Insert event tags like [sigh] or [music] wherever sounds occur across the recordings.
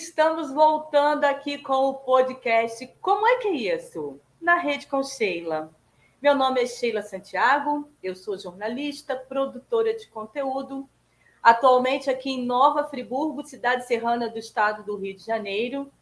estamos voltando aqui com o podcast Como é que é isso? Na Rede com Sheila. Meu nome é Sheila Santiago, eu sou jornalista, produtora de conteúdo, atualmente aqui em Nova Friburgo, cidade serrana do estado do Rio de Janeiro.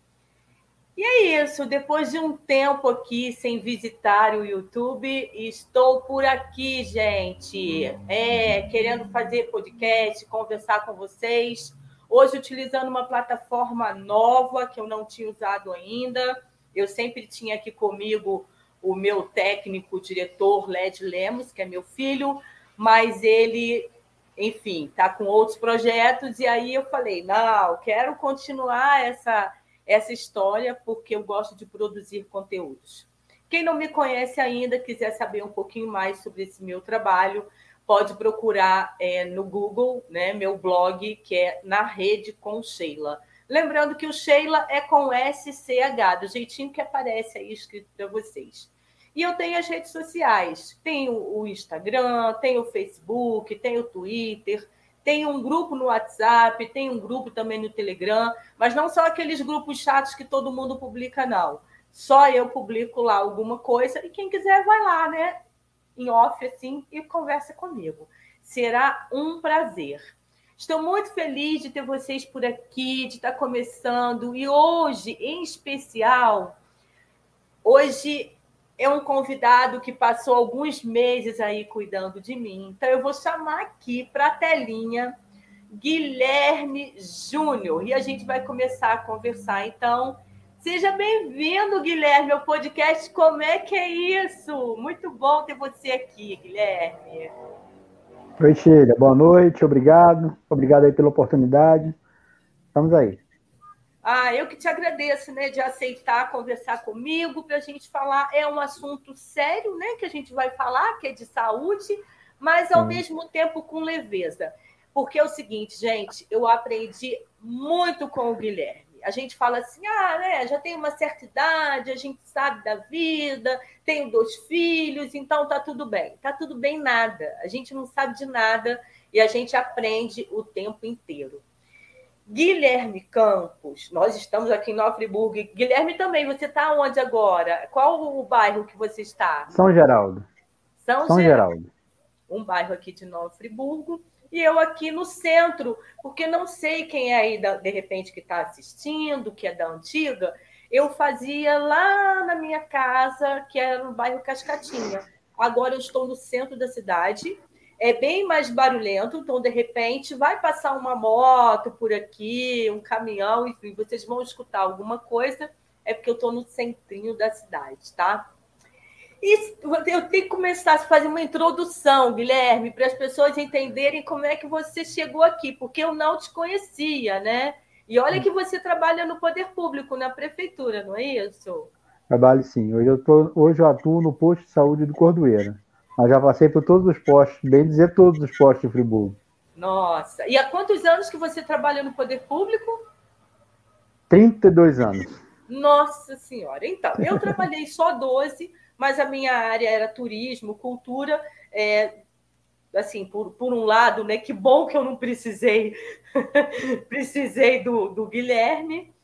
E é isso, depois de um tempo aqui sem visitar o YouTube, estou por aqui, gente, é, querendo fazer podcast, conversar com vocês Hoje, utilizando uma plataforma nova que eu não tinha usado ainda. Eu sempre tinha aqui comigo o meu técnico, o diretor Led Lemos, que é meu filho, mas ele, enfim, está com outros projetos. E aí eu falei: não, quero continuar essa, essa história porque eu gosto de produzir conteúdos. Quem não me conhece ainda, quiser saber um pouquinho mais sobre esse meu trabalho, pode procurar é, no Google, né, meu blog, que é Na Rede com Sheila. Lembrando que o Sheila é com SCH, do jeitinho que aparece aí escrito para vocês. E eu tenho as redes sociais. Tenho o Instagram, tenho o Facebook, tenho o Twitter, tenho um grupo no WhatsApp, tenho um grupo também no Telegram, mas não são aqueles grupos chatos que todo mundo publica, não. Só eu publico lá alguma coisa e quem quiser vai lá, né? Em off assim e conversa comigo. Será um prazer. Estou muito feliz de ter vocês por aqui, de estar começando. E hoje, em especial, hoje é um convidado que passou alguns meses aí cuidando de mim. Então, eu vou chamar aqui para a telinha Guilherme Júnior e a gente vai começar a conversar. Então, Seja bem-vindo, Guilherme, ao podcast Como é que é isso? Muito bom ter você aqui, Guilherme. Oi, Sheila. Boa noite, obrigado. Obrigado aí pela oportunidade. Estamos aí. Ah, eu que te agradeço, né, de aceitar conversar comigo para a gente falar. É um assunto sério, né, que a gente vai falar, que é de saúde, mas ao Sim. mesmo tempo com leveza. Porque é o seguinte, gente, eu aprendi muito com o Guilherme a gente fala assim, ah, né, já tem uma certa idade, a gente sabe da vida, tenho dois filhos, então tá tudo bem. Tá tudo bem nada. A gente não sabe de nada e a gente aprende o tempo inteiro. Guilherme Campos, nós estamos aqui em Nova Friburgo. Guilherme também, você está onde agora? Qual o bairro que você está? São Geraldo. São, São Geraldo. Geraldo. Um bairro aqui de Nova Friburgo e eu aqui no centro, porque não sei quem é aí, de repente, que está assistindo, que é da antiga. Eu fazia lá na minha casa, que era no bairro Cascatinha. Agora eu estou no centro da cidade, é bem mais barulhento, então, de repente, vai passar uma moto por aqui, um caminhão, enfim, vocês vão escutar alguma coisa, é porque eu estou no centrinho da cidade, tá? E eu tenho que começar a fazer uma introdução, Guilherme, para as pessoas entenderem como é que você chegou aqui, porque eu não te conhecia, né? E olha que você trabalha no poder público, na prefeitura, não é isso? Trabalho sim. Hoje eu, tô, hoje eu atuo no posto de saúde do Cordoeira. Mas já passei por todos os postos, bem dizer todos os postos de Friburgo. Nossa. E há quantos anos que você trabalha no poder público? 32 anos. Nossa Senhora. Então, eu trabalhei só 12 mas a minha área era turismo, cultura. É, assim, por, por um lado, né? Que bom que eu não precisei, [laughs] precisei do, do Guilherme.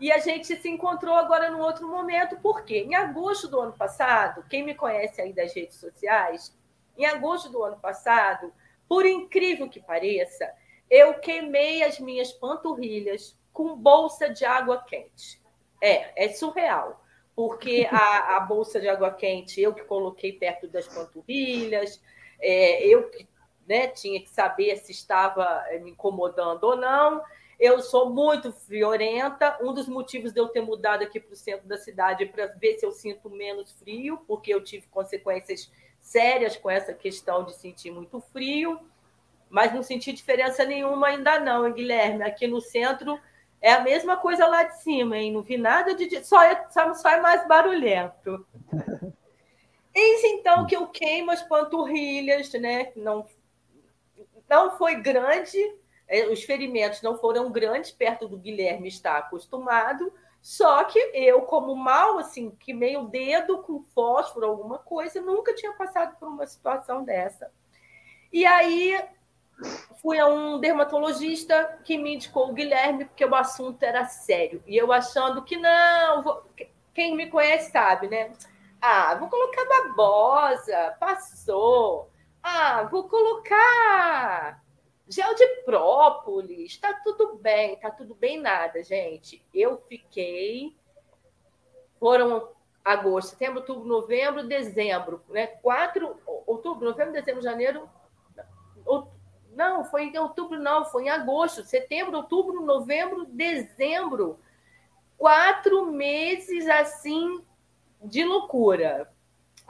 E a gente se encontrou agora num outro momento, porque em agosto do ano passado, quem me conhece aí das redes sociais, em agosto do ano passado, por incrível que pareça, eu queimei as minhas panturrilhas com bolsa de água quente. É, é surreal porque a, a bolsa de água quente eu que coloquei perto das panturrilhas, é, eu que né, tinha que saber se estava é, me incomodando ou não. Eu sou muito friorenta. Um dos motivos de eu ter mudado aqui para o centro da cidade é para ver se eu sinto menos frio, porque eu tive consequências sérias com essa questão de sentir muito frio, mas não senti diferença nenhuma ainda não, Guilherme. Aqui no centro é a mesma coisa lá de cima, hein? Não vi nada de. Só é, só é mais barulhento. [laughs] Eis então que eu queimo as panturrilhas, né? Não, não foi grande, é, os ferimentos não foram grandes, perto do Guilherme estar acostumado. Só que eu, como mal, assim, que meio dedo com fósforo, alguma coisa, nunca tinha passado por uma situação dessa. E aí fui a um dermatologista que me indicou o Guilherme, porque o assunto era sério. E eu achando que não, vou... quem me conhece sabe, né? Ah, vou colocar babosa, passou. Ah, vou colocar gel de própolis, tá tudo bem, tá tudo bem nada, gente. Eu fiquei. Foram agosto, setembro, outubro, novembro, dezembro, né? Quatro, outubro, novembro, dezembro, janeiro. Não, foi em outubro, não, foi em agosto, setembro, outubro, novembro, dezembro. Quatro meses assim de loucura.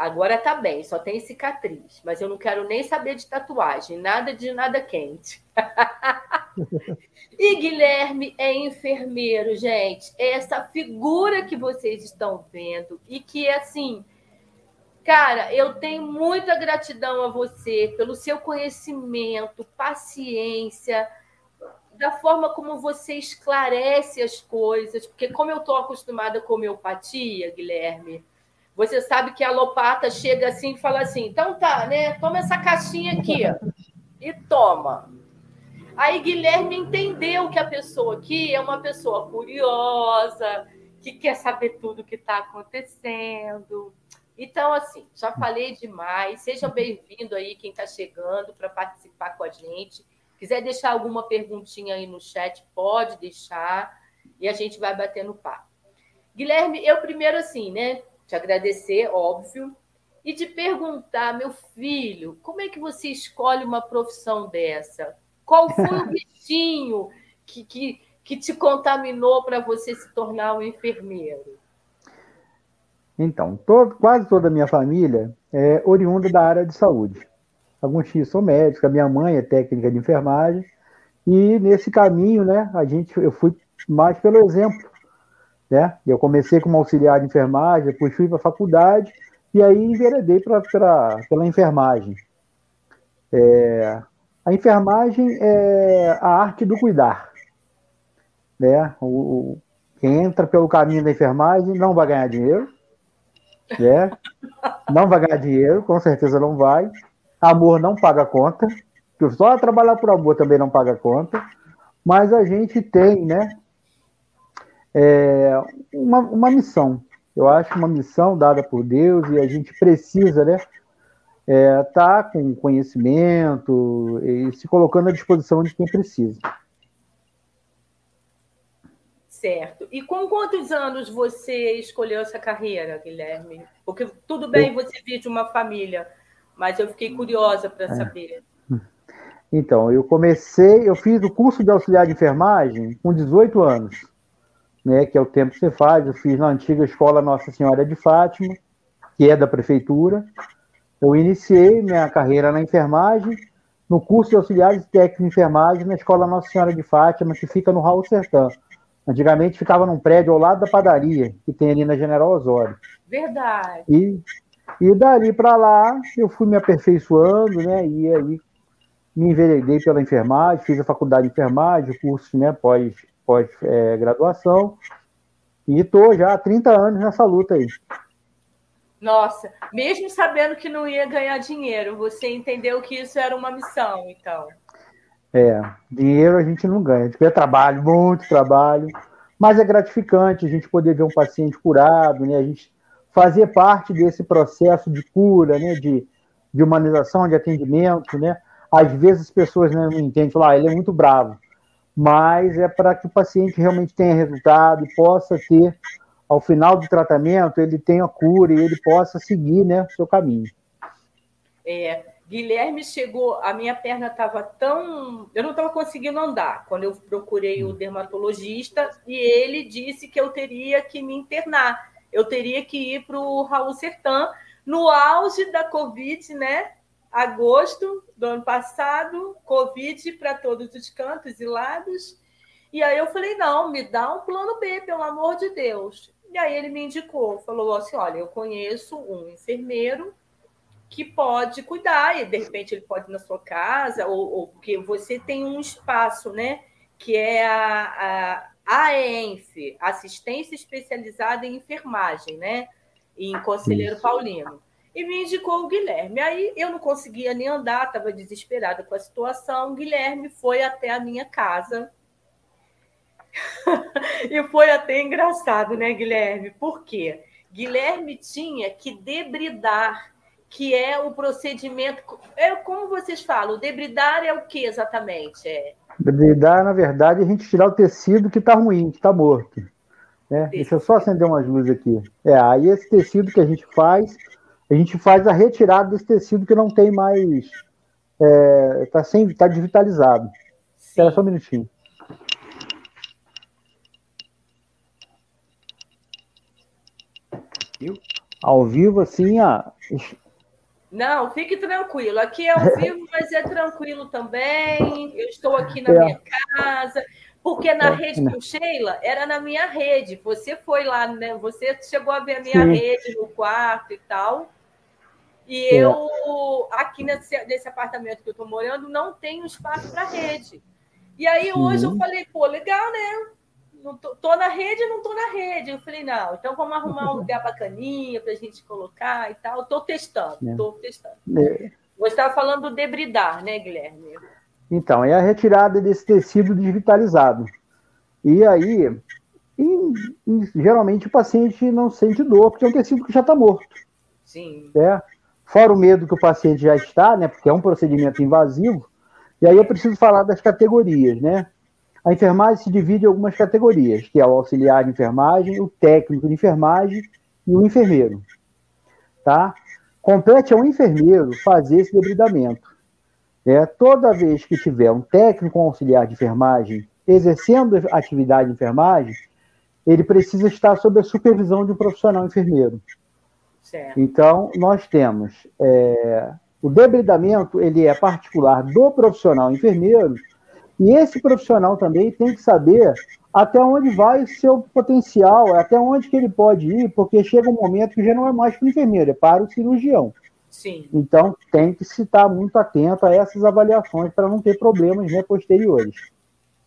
Agora tá bem, só tem cicatriz, mas eu não quero nem saber de tatuagem, nada de nada quente. [laughs] e Guilherme é enfermeiro, gente. Essa figura que vocês estão vendo e que assim, cara, eu tenho muita gratidão a você pelo seu conhecimento, paciência, da forma como você esclarece as coisas, porque como eu estou acostumada com homeopatia, Guilherme, você sabe que a lopata chega assim e fala assim: então tá, né? Toma essa caixinha aqui e toma. Aí Guilherme entendeu que a pessoa aqui é uma pessoa curiosa, que quer saber tudo o que está acontecendo. Então, assim, já falei demais. Seja bem-vindo aí quem está chegando para participar com a gente. Quiser deixar alguma perguntinha aí no chat, pode deixar e a gente vai bater no papo. Guilherme, eu primeiro assim, né? te agradecer, óbvio, e te perguntar, meu filho, como é que você escolhe uma profissão dessa? Qual foi o [laughs] bichinho que, que, que te contaminou para você se tornar um enfermeiro? Então, quase toda a minha família é oriunda da área de saúde. Alguns tios são médicos, a minha mãe é técnica de enfermagem, e nesse caminho, né, a gente, eu fui mais pelo exemplo né? Eu comecei como auxiliar de enfermagem, depois fui para a faculdade e aí enveredei pra, pra, pela enfermagem. É, a enfermagem é a arte do cuidar. Né? O, o, quem entra pelo caminho da enfermagem não vai ganhar dinheiro. Né? Não vai ganhar dinheiro, com certeza não vai. Amor não paga conta. Só trabalhar por amor também não paga conta. Mas a gente tem, né? é, uma, uma missão. Eu acho uma missão dada por Deus e a gente precisa, né? É, tá com conhecimento e se colocando à disposição de quem precisa. Certo. E com quantos anos você escolheu essa carreira, Guilherme? Porque tudo bem você vir de uma família, mas eu fiquei curiosa para é. saber. Então, eu comecei, eu fiz o curso de auxiliar de enfermagem com 18 anos né, que é o tempo que você faz. Eu fiz na antiga escola Nossa Senhora de Fátima, que é da prefeitura. Eu iniciei minha carreira na enfermagem, no curso de auxiliares técnicos de enfermagem na escola Nossa Senhora de Fátima, que fica no Raul Sertã. Antigamente ficava num prédio ao lado da padaria, que tem ali na General Osório. Verdade. E, e dali para lá eu fui me aperfeiçoando, né? E aí me enveredei pela enfermagem, fiz a faculdade de enfermagem, curso né, pós pós-graduação. É, e estou já há 30 anos nessa luta aí. Nossa, mesmo sabendo que não ia ganhar dinheiro, você entendeu que isso era uma missão, então. É, dinheiro a gente não ganha. A gente ganha trabalho, muito trabalho, mas é gratificante a gente poder ver um paciente curado, né? A gente fazer parte desse processo de cura, né? De, de humanização, de atendimento, né? Às vezes as pessoas né, não entendem, falam, ah, ele é muito bravo mas é para que o paciente realmente tenha resultado e possa ter, ao final do tratamento, ele tenha cura e ele possa seguir né, seu caminho. É, Guilherme chegou, a minha perna estava tão. Eu não estava conseguindo andar quando eu procurei o dermatologista e ele disse que eu teria que me internar, eu teria que ir para o Raul Sertã, no auge da Covid, né? agosto do ano passado, Covid para todos os cantos e lados. E aí eu falei: não, me dá um plano B, pelo amor de Deus. E aí ele me indicou, falou assim: olha, eu conheço um enfermeiro que pode cuidar, e de repente ele pode ir na sua casa, ou, ou porque você tem um espaço, né? Que é a, a AENF, Assistência Especializada em Enfermagem, né? Em Conselheiro Isso. Paulino. e me indicou o Guilherme. Aí eu não conseguia nem andar, estava desesperada com a situação. O Guilherme foi até a minha casa. [laughs] e foi até engraçado, né, Guilherme? Por quê? Guilherme tinha que debridar, que é o procedimento. É como vocês falam, debridar é o que exatamente? É... Debridar, na verdade, é a gente tirar o tecido que está ruim, que está morto. Né? Deixa eu só acender umas luzes aqui. É, aí esse tecido que a gente faz a gente faz a retirada desse tecido que não tem mais. Está é, tá sem, tá digitalizado. Espera só um minutinho. Ao vivo, assim, a. Não, fique tranquilo. Aqui é ao [laughs] vivo, mas é tranquilo também. Eu estou aqui na é. minha casa. Porque na é, rede com Sheila era na minha rede. Você foi lá, né? Você chegou a ver a minha Sim. rede no quarto e tal. E é. eu, aqui nesse, nesse apartamento que eu estou morando, não tenho espaço para rede. E aí hoje eu falei, pô, legal, né? Não tô, tô, na rede, não tô na rede. Eu falei, não, então vamos arrumar um lugar bacaninha para a gente colocar e tal. Estou testando, estou é. testando. É. Você estava falando do debridar, né, Guilherme? Então, é a retirada desse tecido digitalizado. E aí, geralmente o paciente não sente dor, porque é um tecido que já está morto. Sim. É? fora o medo que o paciente já está, né, porque é um procedimento invasivo, e aí eu preciso falar das categorias, né? A enfermagem se divide em algumas categorias, que é o auxiliar de enfermagem, o técnico de enfermagem e o enfermeiro, tá? Compete ao enfermeiro fazer esse debridamento. É, toda vez que tiver um técnico ou auxiliar de enfermagem exercendo atividade de enfermagem, ele precisa estar sob a supervisão de um profissional enfermeiro. Certo. Então, nós temos é, o debridamento, ele é particular do profissional enfermeiro, e esse profissional também tem que saber até onde vai o seu potencial, até onde que ele pode ir, porque chega um momento que já não é mais para o enfermeiro, é para o cirurgião. Sim. Então, tem que se estar muito atento a essas avaliações para não ter problemas né, posteriores.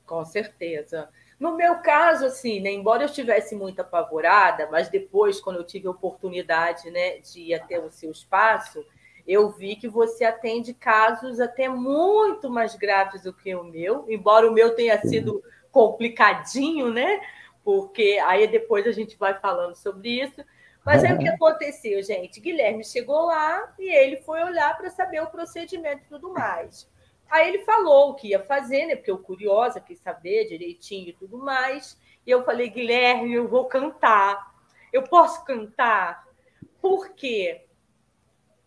Com certeza. No meu caso, assim, né, embora eu estivesse muito apavorada, mas depois, quando eu tive a oportunidade né, de ir até o seu espaço, eu vi que você atende casos até muito mais graves do que o meu, embora o meu tenha sido complicadinho, né? Porque aí depois a gente vai falando sobre isso. Mas é o que [laughs] aconteceu, gente. Guilherme chegou lá e ele foi olhar para saber o procedimento e tudo mais. Aí ele falou o que ia fazer, né? Porque eu curiosa, quis saber direitinho e tudo mais. E eu falei, Guilherme, eu vou cantar. Eu posso cantar? Por quê?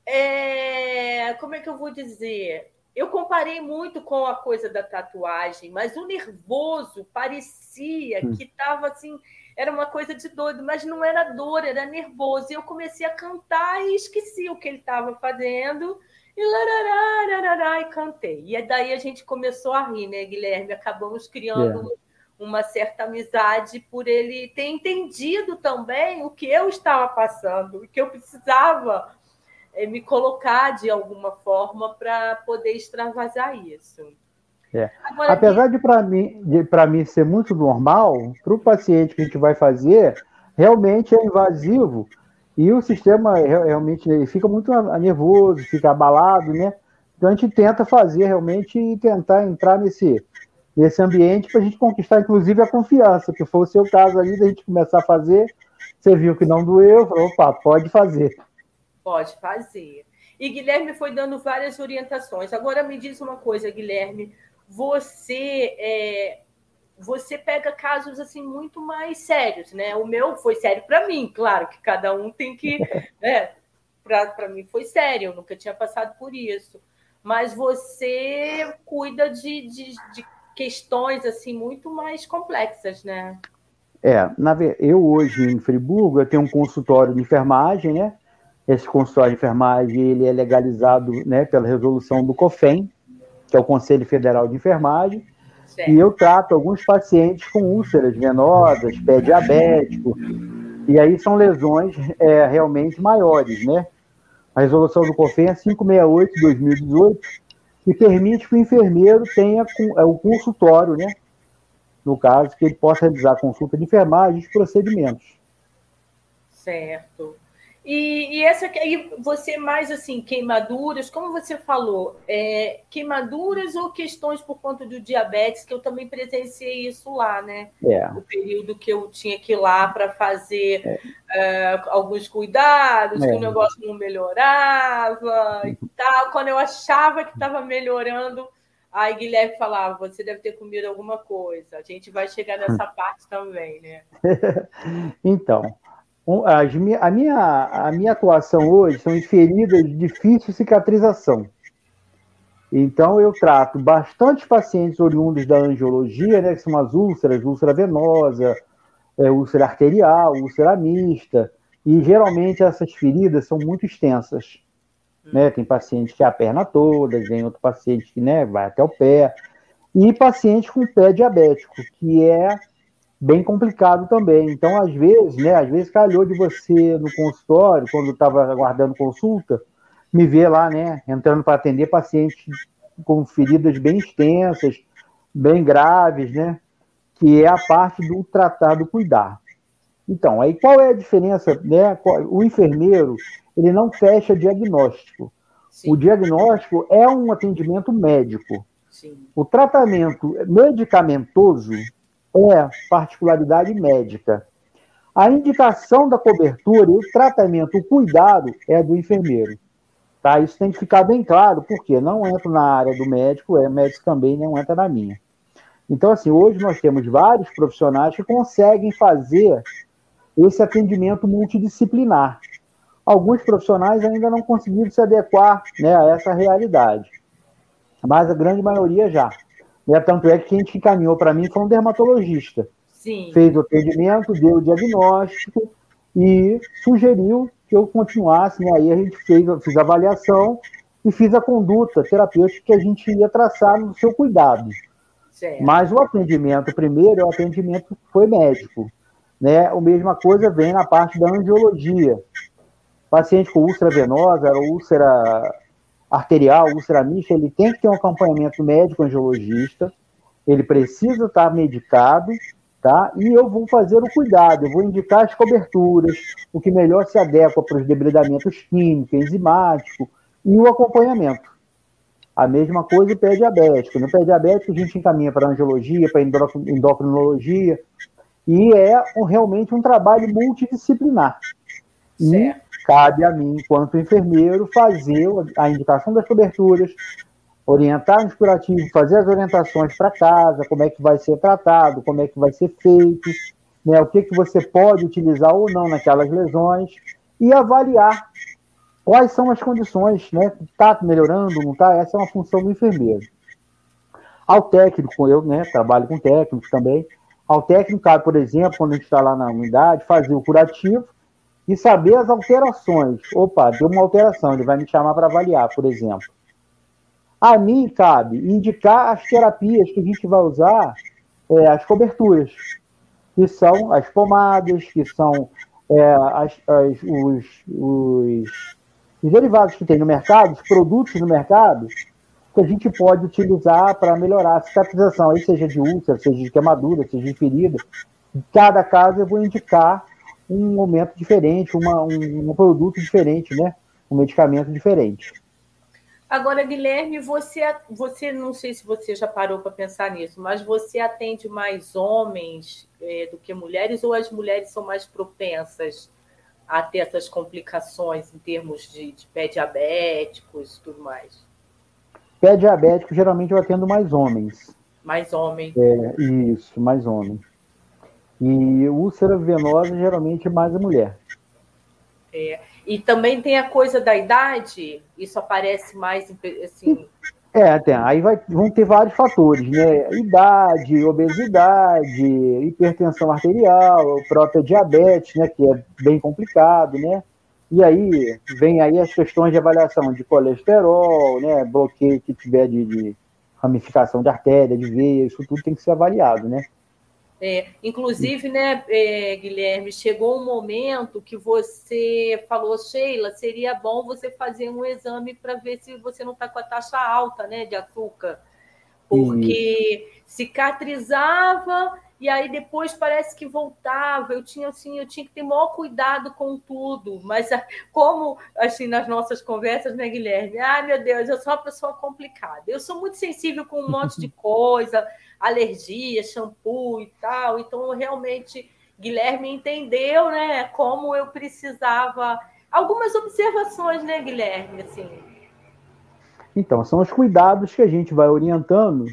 É... Como é que eu vou dizer? Eu comparei muito com a coisa da tatuagem, mas o nervoso parecia hum. que estava assim, era uma coisa de doido, mas não era dor, era nervoso. E eu comecei a cantar e esqueci o que ele estava fazendo e larará, larará, e cantei. E daí a gente começou a rir, né, Guilherme? Acabamos criando yeah. uma certa amizade por ele ter entendido também o que eu estava passando, o que eu precisava é, me colocar de alguma forma para poder extravasar isso. É. Agora, Apesar de para mim, de, mim ser muito normal, para o paciente que a gente vai fazer, realmente é invasivo e o sistema realmente ele fica muito nervoso, fica abalado, né? Então a gente tenta fazer realmente e tentar entrar nesse, nesse ambiente para a gente conquistar, inclusive, a confiança, que foi o seu caso ali, da gente começar a fazer, você viu que não doeu, falou, opa, pode fazer. Pode fazer. E Guilherme foi dando várias orientações. Agora me diz uma coisa, Guilherme, você é, você pega casos assim muito mais sérios, né? O meu foi sério para mim, claro que cada um tem que, [laughs] né? Para mim foi sério, eu nunca tinha passado por isso. Mas você cuida de, de, de questões assim muito mais complexas, né? É, na, eu hoje em Friburgo eu tenho um consultório de enfermagem, né? Esse consultório de enfermagem ele é legalizado, né, pela resolução do COFEN, que é o Conselho Federal de Enfermagem Certo. E eu trato alguns pacientes com úlceras venosas, pé diabético, e aí são lesões é, realmente maiores, né? A resolução do COFEN é 568 de 2018, que permite que o enfermeiro tenha é, o consultório, né? No caso, que ele possa realizar consulta de enfermagem e procedimentos. Certo. E, e essa aí, você mais assim, queimaduras, como você falou, é, queimaduras ou questões por conta do diabetes, que eu também presenciei isso lá, né? É. O período que eu tinha que ir lá para fazer é. É, alguns cuidados, que o é. negócio não melhorava e tal. Quando eu achava que estava melhorando, aí Guilherme falava: você deve ter comido alguma coisa. A gente vai chegar nessa parte também, né? [laughs] então a, minha, a minha atuação hoje são em feridas de difícil cicatrização. Então, eu trato bastante pacientes oriundos da angiologia, né, que são as úlceras, úlcera venosa, é, úlcera arterial, úlcera mista, e geralmente essas feridas são muito extensas. Né? Tem paciente que é a perna toda, tem outro paciente que né, vai até o pé, e paciente com pé diabético, que é bem complicado também. Então, às vezes, né, às vezes calhou de você no consultório, quando estava aguardando consulta, me ver lá, né, entrando para atender pacientes com feridas bem extensas, bem graves, né, que é a parte do tratar, do cuidar. Então, aí qual é a diferença, né? O enfermeiro, ele não fecha diagnóstico. Sim. O diagnóstico é um atendimento médico. Sim. O tratamento medicamentoso é particularidade médica. A indicação da cobertura e o tratamento, o cuidado é do enfermeiro. Tá? Isso tem que ficar bem claro, porque não entro na área do médico, é médico também não entra na minha. Então, assim, hoje nós temos vários profissionais que conseguem fazer esse atendimento multidisciplinar. Alguns profissionais ainda não conseguiram se adequar né, a essa realidade, mas a grande maioria já. Né? Tanto é que quem te encaminhou para mim foi um dermatologista. Sim. Fez o atendimento, deu o diagnóstico e sugeriu que eu continuasse. Né? Aí a gente fez, fiz a avaliação e fiz a conduta terapêutica que a gente ia traçar no seu cuidado. Certo. Mas o atendimento primeiro, o atendimento foi médico. Né? A mesma coisa vem na parte da angiologia. Paciente com úlcera venosa, úlcera arterial, úlcera mista, ele tem que ter um acompanhamento médico angiologista, ele precisa estar medicado, tá? E eu vou fazer o cuidado, eu vou indicar as coberturas, o que melhor se adequa para os debridamentos químicos, enzimáticos e o acompanhamento. A mesma coisa o pé diabético. No pé diabético, a gente encaminha para angiologia, para endocrinologia, e é um, realmente um trabalho multidisciplinar. Certo. E cabe a mim, enquanto enfermeiro, fazer a indicação das coberturas, orientar nos curativos, fazer as orientações para casa, como é que vai ser tratado, como é que vai ser feito, né, o que, que você pode utilizar ou não naquelas lesões, e avaliar quais são as condições, né? Está melhorando, não está? Essa é uma função do enfermeiro. Ao técnico, eu né, trabalho com técnicos também. Ao técnico, por exemplo, quando a gente está lá na unidade, fazer o curativo e saber as alterações. Opa, deu uma alteração, ele vai me chamar para avaliar, por exemplo. A mim cabe indicar as terapias que a gente vai usar, é, as coberturas, que são as pomadas, que são é, as, as, os, os, os derivados que tem no mercado, os produtos no mercado, que a gente pode utilizar para melhorar a cicatrização, aí seja de úlcera, seja de queimadura, seja de ferida. Em cada caso eu vou indicar um momento diferente, uma, um, um produto diferente, né? Um medicamento diferente. Agora, Guilherme, você, você não sei se você já parou para pensar nisso, mas você atende mais homens é, do que mulheres ou as mulheres são mais propensas a ter essas complicações em termos de, de pé diabéticos e tudo mais? Pé diabético, geralmente eu atendo mais homens. Mais homens. É, isso, mais homens. E úlcera venosa geralmente é mais a mulher. É. E também tem a coisa da idade, isso aparece mais assim. É, tem. Aí vai, vão ter vários fatores, né? Idade, obesidade, hipertensão arterial, própria diabetes, né? Que é bem complicado, né? E aí vem aí as questões de avaliação de colesterol, né? Bloqueio que tiver de, de ramificação de artéria, de veia, isso tudo tem que ser avaliado, né? É, inclusive, né, é, Guilherme, chegou um momento que você falou, Sheila, seria bom você fazer um exame para ver se você não está com a taxa alta né, de açúcar. Porque cicatrizava e aí depois parece que voltava. Eu tinha assim, eu tinha que ter maior cuidado com tudo, mas ah, como assim nas nossas conversas, né, Guilherme? Ai, meu Deus, eu sou uma pessoa complicada. Eu sou muito sensível com um monte de [laughs] coisa, alergia, shampoo e tal. Então, realmente, Guilherme entendeu, né, como eu precisava. Algumas observações, né, Guilherme, assim. Então, são os cuidados que a gente vai orientando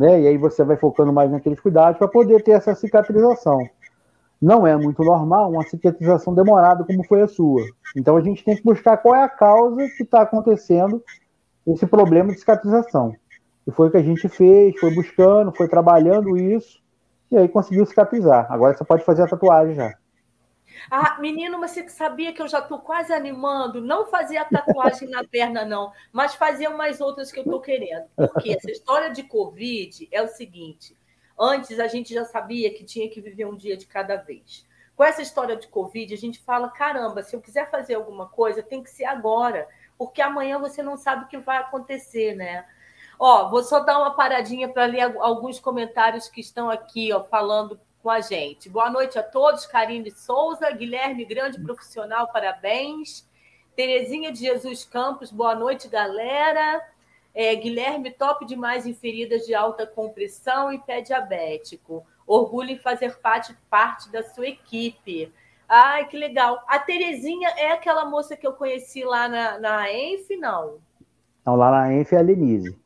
né? E aí você vai focando mais naqueles cuidados para poder ter essa cicatrização. Não é muito normal uma cicatrização demorada como foi a sua. Então a gente tem que buscar qual é a causa que está acontecendo esse problema de cicatrização. E foi o que a gente fez, foi buscando, foi trabalhando isso, e aí conseguiu cicatrizar. Agora você pode fazer a tatuagem já. Ah, menino, você sabia que eu já estou quase animando? Não fazia tatuagem na perna, não, mas fazia umas outras que eu estou querendo. Porque essa história de Covid é o seguinte: antes a gente já sabia que tinha que viver um dia de cada vez. Com essa história de Covid, a gente fala: caramba, se eu quiser fazer alguma coisa, tem que ser agora, porque amanhã você não sabe o que vai acontecer, né? Ó, vou só dar uma paradinha para ler alguns comentários que estão aqui, ó, falando com a gente. Boa noite a todos. Karine Souza, Guilherme, grande profissional, parabéns. Terezinha de Jesus Campos, boa noite, galera. É, Guilherme, top demais em feridas de alta compressão e pé diabético. Orgulho em fazer parte, parte da sua equipe. Ai, que legal. A Terezinha é aquela moça que eu conheci lá na, na ENF, não? Não, lá na ENF é a Lenise.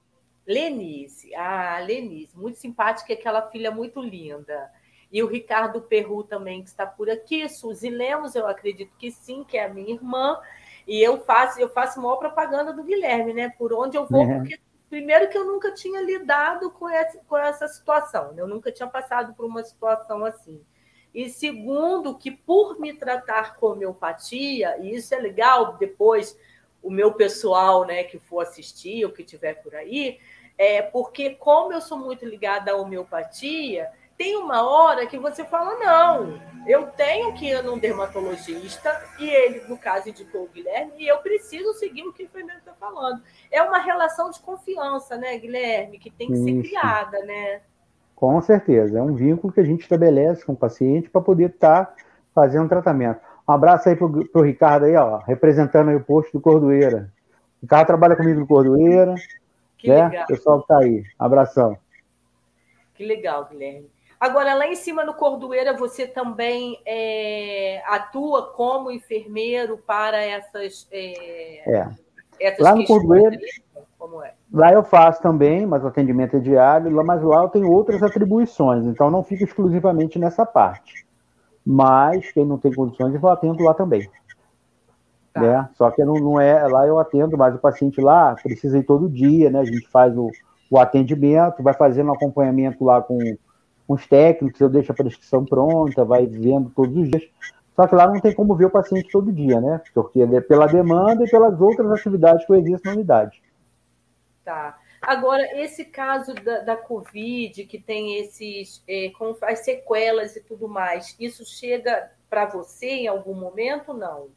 Lenise, ah, Lenise, muito simpática, aquela filha muito linda. E o Ricardo Perru também, que está por aqui. Suzy Lemos, eu acredito que sim, que é a minha irmã. E eu faço, eu faço maior propaganda do Guilherme, né? Por onde eu vou, uhum. porque primeiro que eu nunca tinha lidado com essa, com essa situação, né? eu nunca tinha passado por uma situação assim. E segundo, que por me tratar com homeopatia, e isso é legal, depois o meu pessoal né, que for assistir ou que tiver por aí, é porque como eu sou muito ligada à homeopatia, tem uma hora que você fala: não, eu tenho que ir num dermatologista, e ele, no caso, indicou o Guilherme, e eu preciso seguir o que o enfermeiro está falando. É uma relação de confiança, né, Guilherme, que tem que Isso. ser criada, né? Com certeza, é um vínculo que a gente estabelece com o paciente para poder estar tá fazendo tratamento. Um abraço aí para o Ricardo aí, ó, representando aí o posto do Cordoeira. O Ricardo trabalha comigo no Cordoeira. Que né? legal. O pessoal que está aí. Abração. Que legal, Guilherme. Agora, lá em cima no Cordoeira, você também é, atua como enfermeiro para essas. É, é. essas lá no Cordoeira. Como é? Lá eu faço também, mas o atendimento é diário, mas lá eu tenho outras atribuições, então não fico exclusivamente nessa parte. Mas quem não tem condições, eu atendo lá também. Tá. Né? Só que não, não é lá eu atendo, mas o paciente lá precisa ir todo dia, né? A gente faz o, o atendimento, vai fazendo acompanhamento lá com com os técnicos, eu deixo a prescrição pronta, vai vendo todos os dias. Só que lá não tem como ver o paciente todo dia, né? Porque é pela demanda e pelas outras atividades que existem na unidade. Tá. Agora, esse caso da, da Covid, que tem esses, é, com as sequelas e tudo mais, isso chega para você em algum momento não?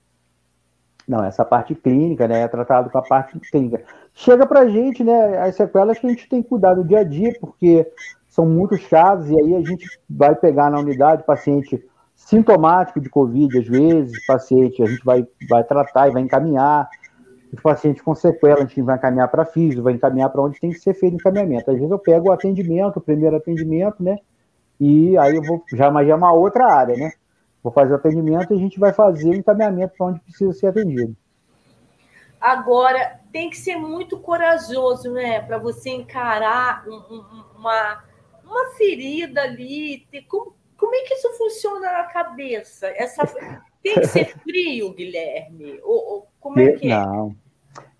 Não, essa parte clínica, né, é tratado com a parte clínica. Chega para a gente, né, as sequelas que a gente tem que cuidar no dia a dia, porque são muito chaves, e aí a gente vai pegar na unidade paciente sintomático de Covid, às vezes, paciente, a gente vai, vai tratar e vai encaminhar, os pacientes com sequela, a gente vai encaminhar para físico, vai encaminhar para onde tem que ser feito o encaminhamento. Às vezes eu pego o atendimento, o primeiro atendimento, né? E aí eu vou, já, mas é uma outra área, né? Vou fazer o atendimento e a gente vai fazer o encaminhamento para onde precisa ser atendido. Agora, tem que ser muito corajoso, né? Para você encarar uma, uma ferida ali. Como, como é que isso funciona na cabeça? Essa, tem que ser frio, Guilherme? Ou, ou como é que é? Não.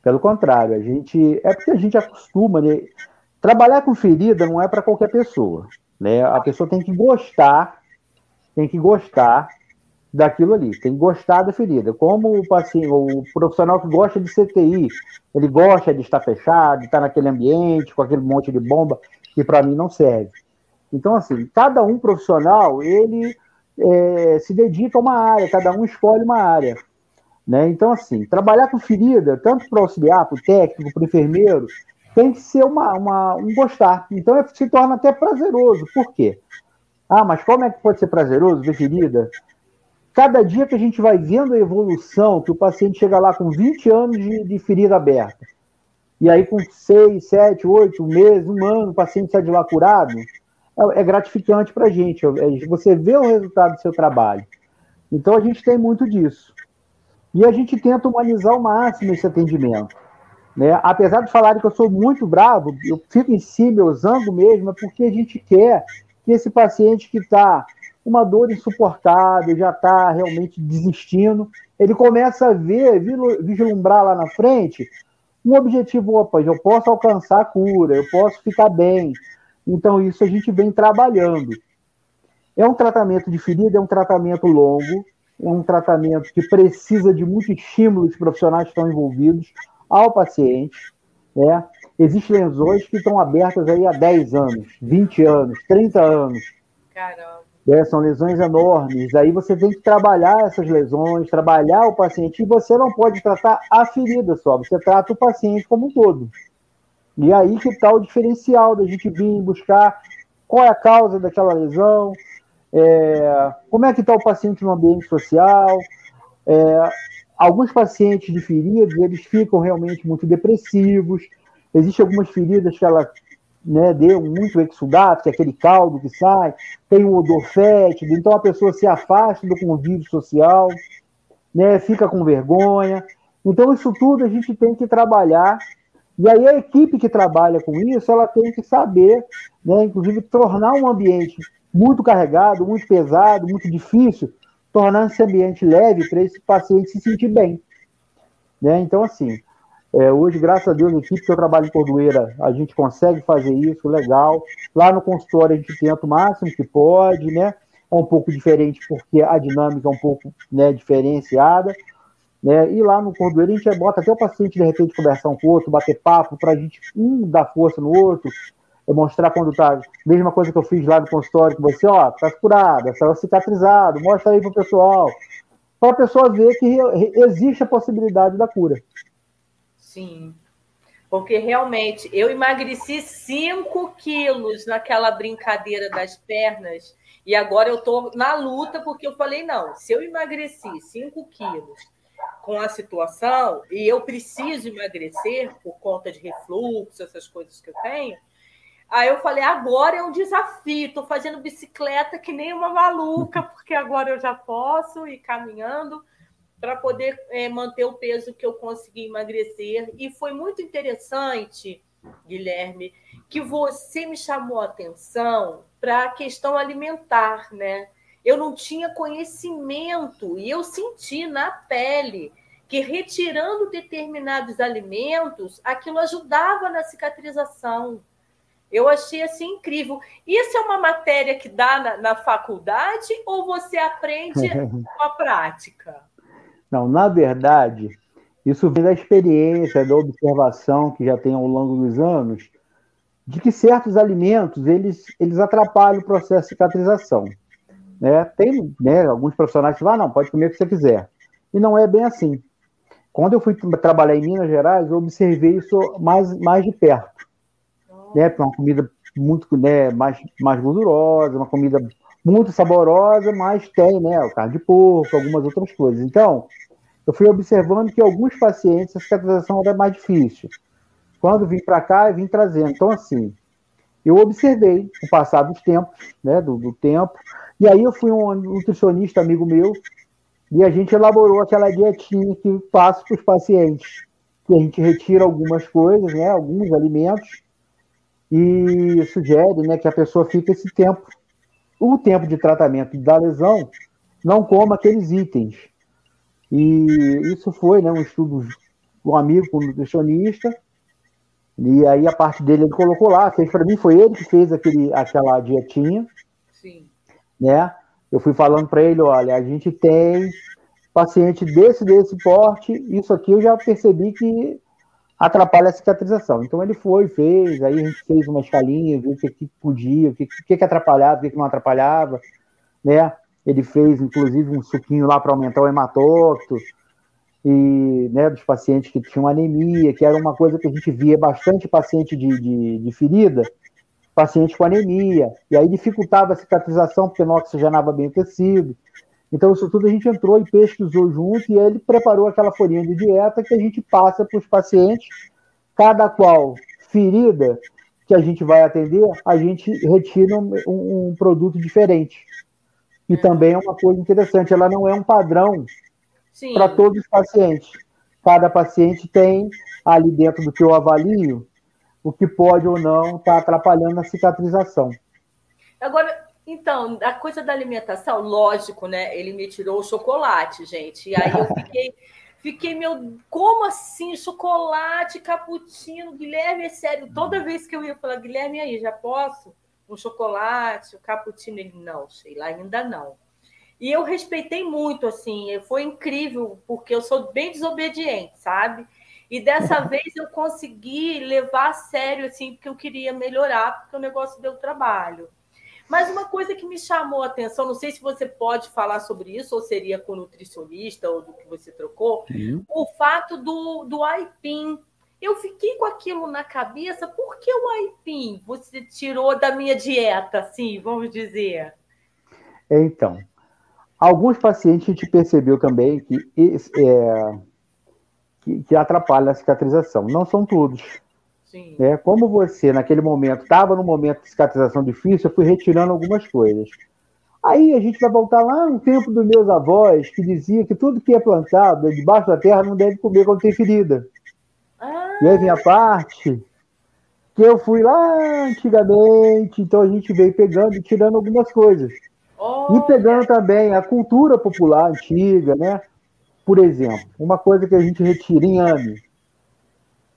Pelo contrário, a gente. É porque a gente acostuma, né? Trabalhar com ferida não é para qualquer pessoa. Né? A pessoa tem que gostar, tem que gostar daquilo ali, tem que gostar da ferida. Como o paciente, o profissional que gosta de CTI, ele gosta de estar fechado, de estar naquele ambiente, com aquele monte de bomba, que para mim não serve. Então, assim, cada um profissional, ele é, se dedica a uma área, cada um escolhe uma área. Né? Então, assim, trabalhar com ferida, tanto para auxiliar, para o técnico, para o enfermeiro, tem que ser uma, uma, um gostar. Então, é, se torna até prazeroso. Por quê? Ah, mas como é que pode ser prazeroso ver ferida? Cada dia que a gente vai vendo a evolução, que o paciente chega lá com 20 anos de, de ferida aberta, e aí com 6, 7, 8 meses, um ano, o paciente sai de lá curado, é, é gratificante para a gente. É, você vê o resultado do seu trabalho. Então a gente tem muito disso. E a gente tenta humanizar ao máximo esse atendimento. Né? Apesar de falarem que eu sou muito bravo, eu fico em cima, usando mesmo, é porque a gente quer que esse paciente que está uma dor insuportável, já está realmente desistindo, ele começa a ver, vislumbrar lá na frente um objetivo, opa, eu posso alcançar a cura, eu posso ficar bem. Então, isso a gente vem trabalhando. É um tratamento de ferida, é um tratamento longo, é um tratamento que precisa de muito estímulo, os profissionais que estão envolvidos ao paciente. Né? Existem lesões que estão abertas aí há 10 anos, 20 anos, 30 anos. Caramba. É, são lesões enormes. Aí você tem que trabalhar essas lesões, trabalhar o paciente. E você não pode tratar a ferida só, você trata o paciente como um todo. E aí que está o diferencial da gente vir buscar qual é a causa daquela lesão, é, como é que está o paciente no ambiente social. É, alguns pacientes de feridas, eles ficam realmente muito depressivos. Existem algumas feridas que ela né, deu muito exudato, que é aquele caldo que sai, tem um odor fétido, então a pessoa se afasta do convívio social, né, fica com vergonha. Então, isso tudo a gente tem que trabalhar. E aí, a equipe que trabalha com isso, ela tem que saber, né, inclusive, tornar um ambiente muito carregado, muito pesado, muito difícil, tornar esse ambiente leve para esse paciente se sentir bem. Né? Então, assim, é, hoje, graças a Deus, a equipe que eu trabalho em Cordoeira, a gente consegue fazer isso, legal. Lá no consultório a gente tenta o máximo que pode, né? É um pouco diferente porque a dinâmica é um pouco né, diferenciada. Né? E lá no Cordoeira a gente bota até o paciente, de repente, conversar um com o outro, bater papo, para a gente um dar força no outro, é mostrar quando tá. Mesma coisa que eu fiz lá no consultório com você, ó, tá curada, tá cicatrizado, mostra aí pro pessoal. Para a pessoa ver que existe a possibilidade da cura. Sim. Porque realmente eu emagreci 5 quilos naquela brincadeira das pernas e agora eu estou na luta porque eu falei: não, se eu emagreci 5 quilos com a situação e eu preciso emagrecer por conta de refluxo, essas coisas que eu tenho. Aí eu falei: agora é um desafio, estou fazendo bicicleta que nem uma maluca, [laughs] porque agora eu já posso ir caminhando para poder é, manter o peso que eu consegui emagrecer. E foi muito interessante, Guilherme, que você me chamou a atenção para a questão alimentar, né? Eu não tinha conhecimento e eu senti na pele que retirando determinados alimentos, aquilo ajudava na cicatrização. Eu achei assim incrível. Isso é uma matéria que dá na, na faculdade ou você aprende [laughs] com a prática? Não, na verdade, isso vem da experiência, da observação que já tem ao longo dos anos, de que certos alimentos eles, eles atrapalham o processo de cicatrização. Né? Tem né, alguns profissionais que falam, ah, não, pode comer o que você quiser. E não é bem assim. Quando eu fui trabalhar em Minas Gerais, eu observei isso mais, mais de perto. Né? Uma comida muito né, mais, mais gordurosa, uma comida muito saborosa, mas tem, né, o carne de porco, algumas outras coisas. Então, eu fui observando que alguns pacientes a cicatrização era mais difícil. Quando vim para cá, eu vim trazendo. Então, assim, eu observei o passar dos tempos, né, do, do tempo, e aí eu fui um nutricionista amigo meu, e a gente elaborou aquela dietinha que passo para os pacientes, que a gente retira algumas coisas, né, alguns alimentos, e sugere né, que a pessoa fique esse tempo o tempo de tratamento da lesão, não coma aqueles itens. E isso foi né, um estudo com um amigo, com um nutricionista, e aí a parte dele ele colocou lá, fez para mim, foi ele que fez aquele, aquela dietinha. Sim. Né? Eu fui falando para ele, olha, a gente tem paciente desse, desse porte, isso aqui eu já percebi que atrapalha a cicatrização. Então ele foi, fez, aí a gente fez uma escalinha, viu o que, que podia, o que, que, que atrapalhava, o que, que não atrapalhava, né? Ele fez, inclusive, um suquinho lá para aumentar o hematócito, e, né, dos pacientes que tinham anemia, que era uma coisa que a gente via bastante paciente de, de, de ferida, pacientes com anemia, e aí dificultava a cicatrização porque não oxigenava bem o tecido. Então, isso tudo a gente entrou e pesquisou junto, e ele preparou aquela folhinha de dieta que a gente passa para os pacientes, cada qual ferida que a gente vai atender, a gente retira um, um, um produto diferente. E uhum. também é uma coisa interessante, ela não é um padrão para todos os pacientes. Cada paciente tem ali dentro do que eu avalio o que pode ou não estar tá atrapalhando a cicatrização. Agora, então, a coisa da alimentação, lógico, né? Ele me tirou o chocolate, gente. E aí eu [laughs] fiquei, fiquei meu, como assim? Chocolate, cappuccino, Guilherme, é sério. Toda vez que eu ia falar, Guilherme, aí, já posso? Um chocolate, o um cappuccino, ele, não, sei lá, ainda não. E eu respeitei muito, assim, foi incrível, porque eu sou bem desobediente, sabe? E dessa [laughs] vez eu consegui levar a sério, assim, porque eu queria melhorar, porque o negócio deu trabalho. Mas uma coisa que me chamou a atenção, não sei se você pode falar sobre isso, ou seria com o nutricionista, ou do que você trocou, uhum. o fato do, do aipim. Eu fiquei com aquilo na cabeça, por que o aipim você tirou da minha dieta, assim, vamos dizer? Então, alguns pacientes a gente percebeu também que, é, que, que atrapalha a cicatrização. Não são todos. Sim. É, como você, naquele momento, estava num momento de cicatrização difícil, eu fui retirando algumas coisas. Aí a gente vai voltar lá no tempo dos meus avós, que dizia que tudo que é plantado debaixo da terra não deve comer quando tem ferida. Ah. E aí vem a parte que eu fui lá antigamente, então a gente veio pegando e tirando algumas coisas. Oh. E pegando também a cultura popular antiga, né? Por exemplo, uma coisa que a gente retira em AME,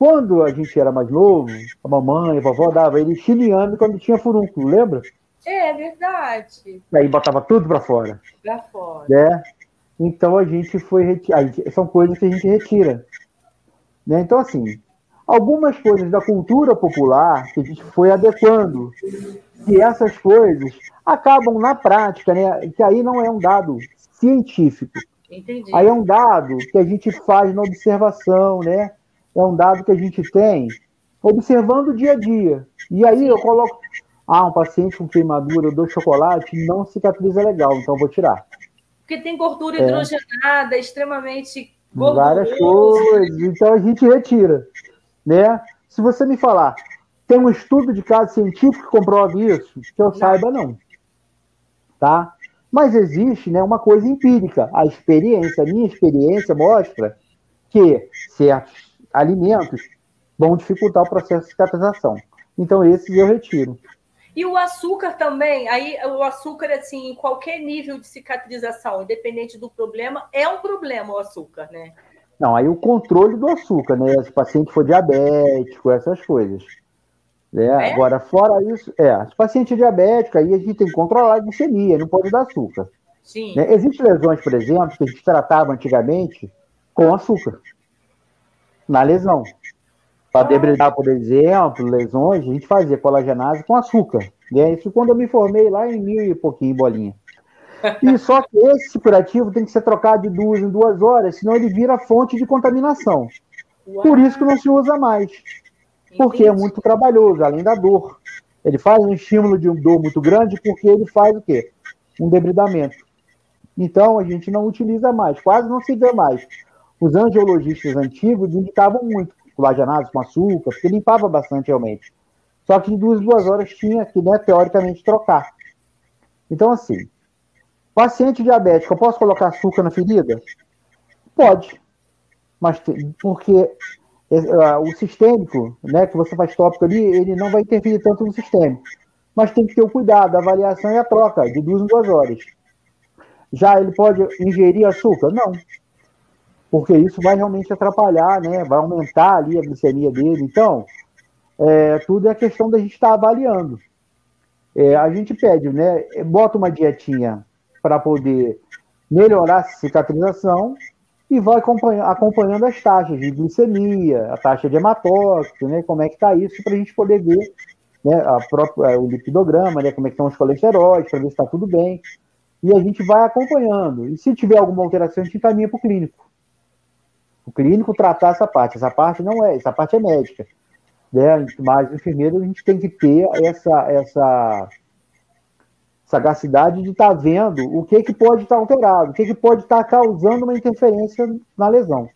quando a gente era mais novo, a mamãe, a vovó dava ele chineando quando tinha furúnculo, lembra? É, é verdade. Aí botava tudo para fora. Para fora. Né? Então a gente foi retirar. São coisas que a gente retira. Né? Então, assim, algumas coisas da cultura popular que a gente foi adequando. E essas coisas acabam na prática, né? Que aí não é um dado científico. Entendi. Aí é um dado que a gente faz na observação, né? É um dado que a gente tem observando o dia a dia. E aí eu coloco, ah, um paciente com queimadura, eu dou chocolate, não cicatriza legal, então vou tirar. Porque tem gordura é. hidrogenada, extremamente gordurosa. Várias coisas, então a gente retira. Né? Se você me falar, tem um estudo de caso científico que comprova isso, que eu não. saiba, não. Tá? Mas existe né, uma coisa empírica. A experiência, a minha experiência mostra que certos alimentos vão dificultar o processo de cicatrização. Então, esses eu retiro. E o açúcar também, aí o açúcar, assim, em qualquer nível de cicatrização, independente do problema, é um problema o açúcar, né? Não, aí o controle do açúcar, né? Se o paciente for diabético, essas coisas. Né? É? Agora, fora isso, é, se o paciente é diabético, aí a gente tem que controlar a glicemia, não pode dar açúcar. Sim. Né? Existem lesões, por exemplo, que a gente tratava antigamente com açúcar na lesão. Para debridar, por exemplo, lesões, a gente fazia colagenase com açúcar. Né? Isso quando eu me formei lá em mil e pouquinho bolinha. E [laughs] só que esse curativo tem que ser trocado de duas em duas horas, senão ele vira fonte de contaminação. Uau. Por isso que não se usa mais. Porque é muito trabalhoso, além da dor. Ele faz um estímulo de dor muito grande porque ele faz o quê? Um debridamento. Então a gente não utiliza mais, quase não se vê mais os angiologistas antigos indicavam muito collagenase com açúcar, porque limpava bastante realmente. Só que em duas, duas horas tinha que, né, teoricamente, trocar. Então, assim, paciente diabético, eu posso colocar açúcar na ferida? Pode. Mas porque o sistêmico, né, que você faz tópico ali, ele não vai interferir tanto no sistêmico. Mas tem que ter o cuidado, a avaliação e a troca, de duas em duas horas. Já ele pode ingerir açúcar? Não porque isso vai realmente atrapalhar, né? Vai aumentar ali a glicemia dele. Então, é, tudo é questão da gente estar tá avaliando. É, a gente pede, né? Bota uma dietinha para poder melhorar a cicatrização e vai acompanhando, acompanhando as taxas de glicemia, a taxa de hematócrito, né? Como é que está isso para a gente poder ver né, a própria, o lipidograma, né? Como é que estão os colesteróis, para ver se está tudo bem. E a gente vai acompanhando. E se tiver alguma alteração, a gente encaminha para o clínico o clínico tratar essa parte. Essa parte não é, essa parte é médica. Né? Mas enfermeiro a gente tem que ter essa, essa sagacidade de estar tá vendo o que, que pode estar tá alterado, o que, que pode estar tá causando uma interferência na lesão.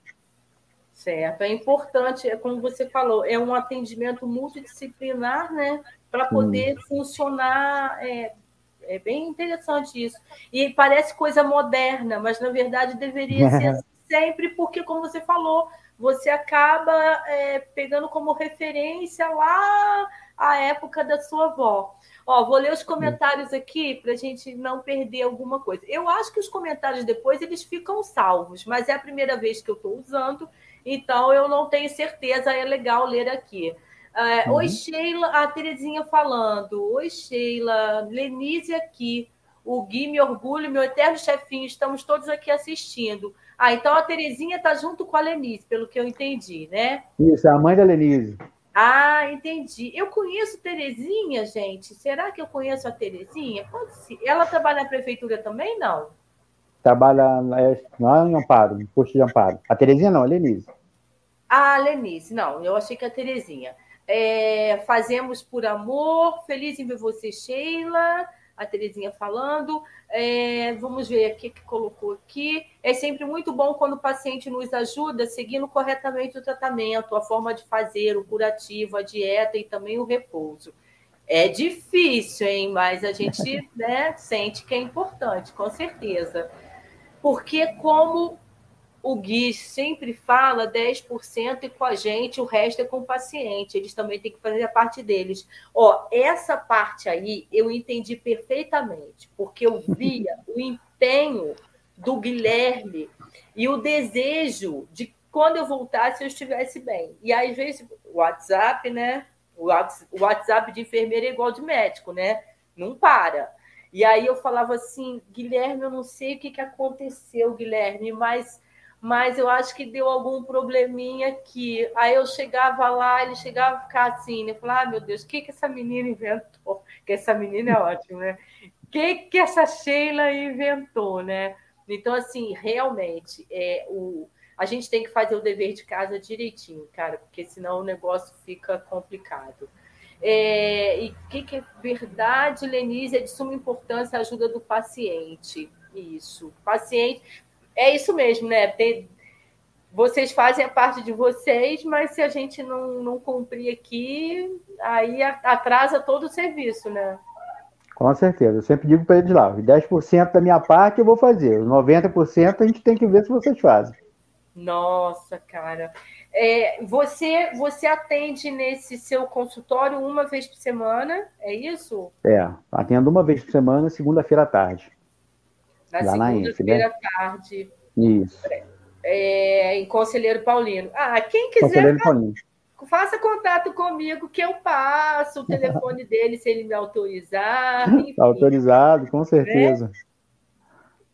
Certo, é importante, é como você falou, é um atendimento multidisciplinar, né? Para poder hum. funcionar. É, é bem interessante isso. E parece coisa moderna, mas na verdade deveria [laughs] ser assim sempre, porque, como você falou, você acaba é, pegando como referência lá a época da sua avó. Ó, vou ler os comentários aqui para a gente não perder alguma coisa. Eu acho que os comentários depois eles ficam salvos, mas é a primeira vez que eu estou usando, então eu não tenho certeza. É legal ler aqui. É, uhum. Oi, Sheila, a Terezinha falando. Oi, Sheila, Lenise aqui. O Gui, me orgulho, meu eterno chefinho, estamos todos aqui assistindo. Ah, então a Terezinha está junto com a Lenise, pelo que eu entendi, né? Isso, é a mãe da Lenise. Ah, entendi. Eu conheço Terezinha, gente. Será que eu conheço a Terezinha? Pode ser. Ela trabalha na prefeitura também, não? Trabalha lá em Amparo, no posto de Amparo. A Terezinha não, a Lenise. Ah, Lenise, não. Eu achei que a Terezinha. É, fazemos por amor. Feliz em ver você, Sheila a Terezinha falando. É, vamos ver aqui que colocou aqui. É sempre muito bom quando o paciente nos ajuda seguindo corretamente o tratamento, a forma de fazer, o curativo, a dieta e também o repouso. É difícil, hein? Mas a gente [laughs] né, sente que é importante, com certeza. Porque como o Gui sempre fala 10% e com a gente, o resto é com o paciente. Eles também têm que fazer a parte deles. Ó, essa parte aí eu entendi perfeitamente, porque eu via [laughs] o empenho do Guilherme e o desejo de quando eu voltasse eu estivesse bem. E aí, às vezes, o WhatsApp, né? O WhatsApp de enfermeira é igual de médico, né? Não para. E aí eu falava assim, Guilherme, eu não sei o que, que aconteceu, Guilherme, mas mas eu acho que deu algum probleminha aqui. Aí eu chegava lá, ele chegava a ficar assim, né? Eu falava, ah, meu Deus, o que, que essa menina inventou? Que essa menina é ótima, né? O que, que essa Sheila inventou, né? Então, assim, realmente, é, o, a gente tem que fazer o dever de casa direitinho, cara, porque senão o negócio fica complicado. É, e o que, que é verdade, Lenise, é de suma importância a ajuda do paciente. Isso. Paciente, é isso mesmo, né? Tem, vocês fazem a parte de vocês, mas se a gente não, não cumprir aqui, aí atrasa todo o serviço, né? Com certeza. Eu sempre digo para eles lá: 10% da minha parte eu vou fazer, os 90% a gente tem que ver se vocês fazem. Nossa, cara. É, você, você atende nesse seu consultório uma vez por semana, é isso? É, atendo uma vez por semana, segunda-feira à tarde. Na segunda-feira à né? tarde. Isso. É, em Conselheiro Paulino. Ah, quem quiser, faça contato comigo que eu passo o telefone [laughs] dele se ele me autorizar. [laughs] Enfim, Autorizado, com certeza. Né?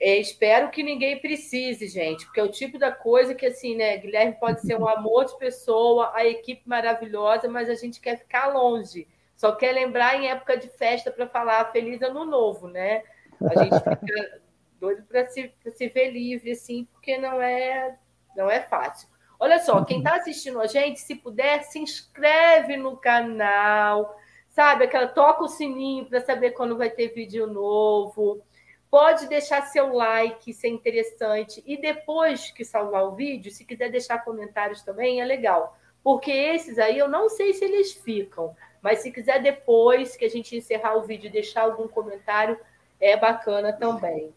É, espero que ninguém precise, gente, porque é o tipo da coisa que, assim, né, Guilherme pode ser um [laughs] amor de pessoa, a equipe maravilhosa, mas a gente quer ficar longe. Só quer lembrar em época de festa para falar Feliz Ano Novo, né? A gente fica doido para se, se ver livre, assim, porque não é, não é fácil. Olha só, quem está assistindo a gente, se puder, se inscreve no canal, sabe? Aquela toca o sininho para saber quando vai ter vídeo novo. Pode deixar seu like, se é interessante. E depois que salvar o vídeo, se quiser deixar comentários também, é legal. Porque esses aí eu não sei se eles ficam. Mas se quiser depois que a gente encerrar o vídeo deixar algum comentário, é bacana também.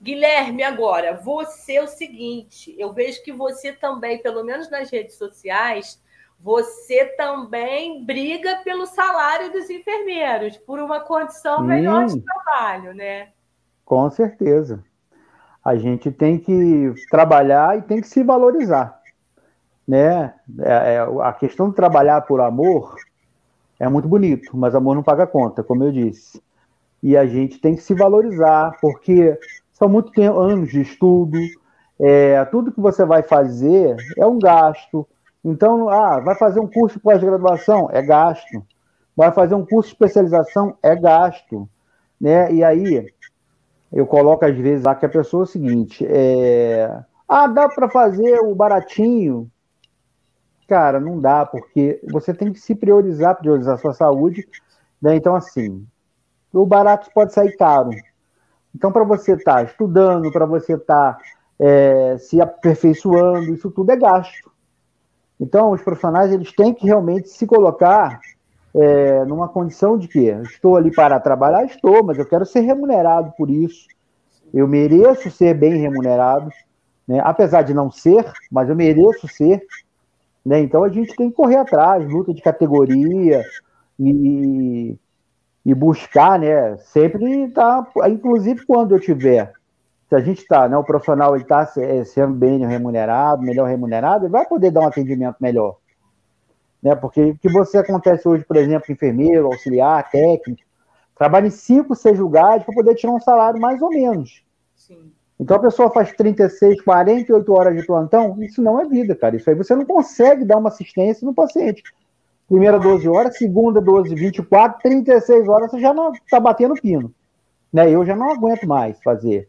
Guilherme, agora, você é o seguinte, eu vejo que você também, pelo menos nas redes sociais, você também briga pelo salário dos enfermeiros, por uma condição melhor de trabalho, né? Com certeza. A gente tem que trabalhar e tem que se valorizar, né? É, é, a questão de trabalhar por amor é muito bonito, mas amor não paga conta, como eu disse. E a gente tem que se valorizar, porque são muitos anos de estudo, é, tudo que você vai fazer é um gasto. Então, ah, vai fazer um curso de pós-graduação? É gasto. Vai fazer um curso de especialização? É gasto. Né? E aí, eu coloco às vezes lá que a pessoa é o seguinte: é, ah, dá para fazer o baratinho. Cara, não dá, porque você tem que se priorizar, priorizar a sua saúde. Né? Então, assim, o barato pode sair caro. Então, para você estar tá estudando, para você estar tá, é, se aperfeiçoando, isso tudo é gasto. Então, os profissionais eles têm que realmente se colocar é, numa condição de que estou ali para trabalhar, estou, mas eu quero ser remunerado por isso. Eu mereço ser bem remunerado, né? apesar de não ser, mas eu mereço ser. Né? Então a gente tem que correr atrás, luta de categoria e, e buscar, né? Sempre tá, inclusive quando eu tiver, se a gente está, né? O profissional ele está é, sendo bem remunerado, melhor remunerado, ele vai poder dar um atendimento melhor. Né? Porque o que você acontece hoje, por exemplo, enfermeiro, auxiliar, técnico, trabalha em cinco, seis lugares para poder tirar um salário mais ou menos. Sim. Então a pessoa faz 36, 48 horas de plantão, isso não é vida, cara. Isso aí você não consegue dar uma assistência no paciente. Primeira 12 horas, segunda 12, 24, 36 horas você já não está batendo pino. Né? Eu já não aguento mais fazer.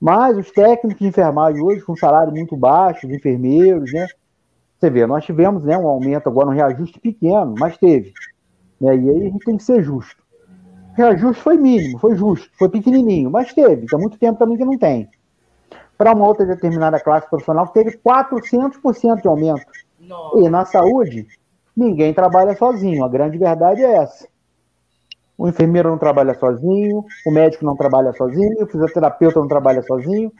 Mas os técnicos de enfermagem hoje, com salário muito baixo, os enfermeiros, né? Você vê, nós tivemos né, um aumento agora, um reajuste pequeno, mas teve. Né? E aí a gente tem que ser justo. O reajuste foi mínimo, foi justo, foi pequenininho, mas teve. Tem muito tempo também que não tem. Para uma outra determinada classe profissional, teve 400% de aumento. Nossa. E na saúde, ninguém trabalha sozinho. A grande verdade é essa. O enfermeiro não trabalha sozinho, o médico não trabalha sozinho, o fisioterapeuta não trabalha sozinho.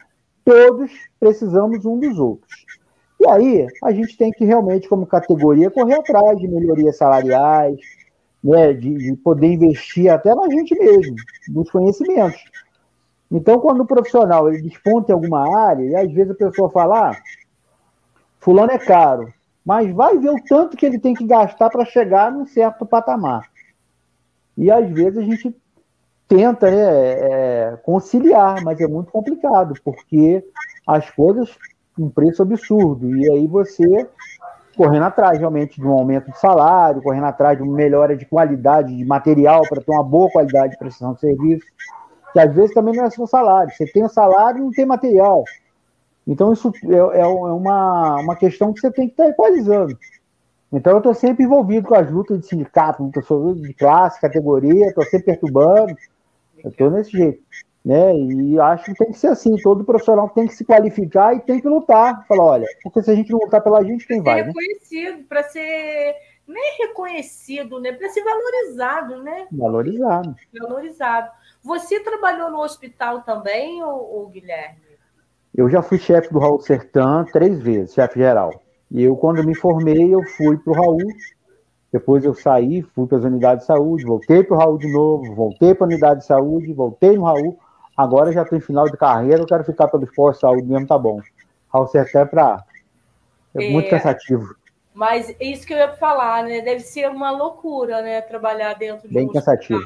Todos precisamos um dos outros. E aí, a gente tem que realmente, como categoria, correr atrás de melhorias salariais, né, de, de poder investir até na gente mesmo, nos conhecimentos. Então, quando o profissional ele desponta em alguma área, e às vezes a pessoa fala, ah, fulano é caro, mas vai ver o tanto que ele tem que gastar para chegar num certo patamar. E às vezes a gente tenta né, é, conciliar, mas é muito complicado, porque as coisas um preço absurdo. E aí você correndo atrás realmente de um aumento de salário, correndo atrás de uma melhora de qualidade de material para ter uma boa qualidade de prestação de serviço, que às vezes também não é só salário. Você tem o salário e não tem material. Então isso é, é uma, uma questão que você tem que estar equalizando. Então eu estou sempre envolvido com as lutas de sindicato, lutas de classe, categoria, estou sempre perturbando. Eu estou nesse jeito. Né? E acho que tem que ser assim, todo profissional tem que se qualificar e tem que lutar. Falar, olha, porque se a gente não lutar pela gente, quem vai? Ser né? reconhecido, né? para ser nem reconhecido, né? Para ser valorizado, né? Valorizado. Valorizado. Você trabalhou no hospital também, ou, ou Guilherme? Eu já fui chefe do Raul Sertan três vezes, chefe geral. E eu, quando me formei, eu fui para o Raul. Depois eu saí, fui para as unidades de saúde, voltei para o Raul de novo, voltei para a unidade de saúde, voltei no Raul. Agora já tem final de carreira, eu quero ficar pelo esporte de saúde mesmo, tá bom. Raul até para. É, é muito cansativo. Mas isso que eu ia falar, né? Deve ser uma loucura, né? Trabalhar dentro de Bem um cansativo.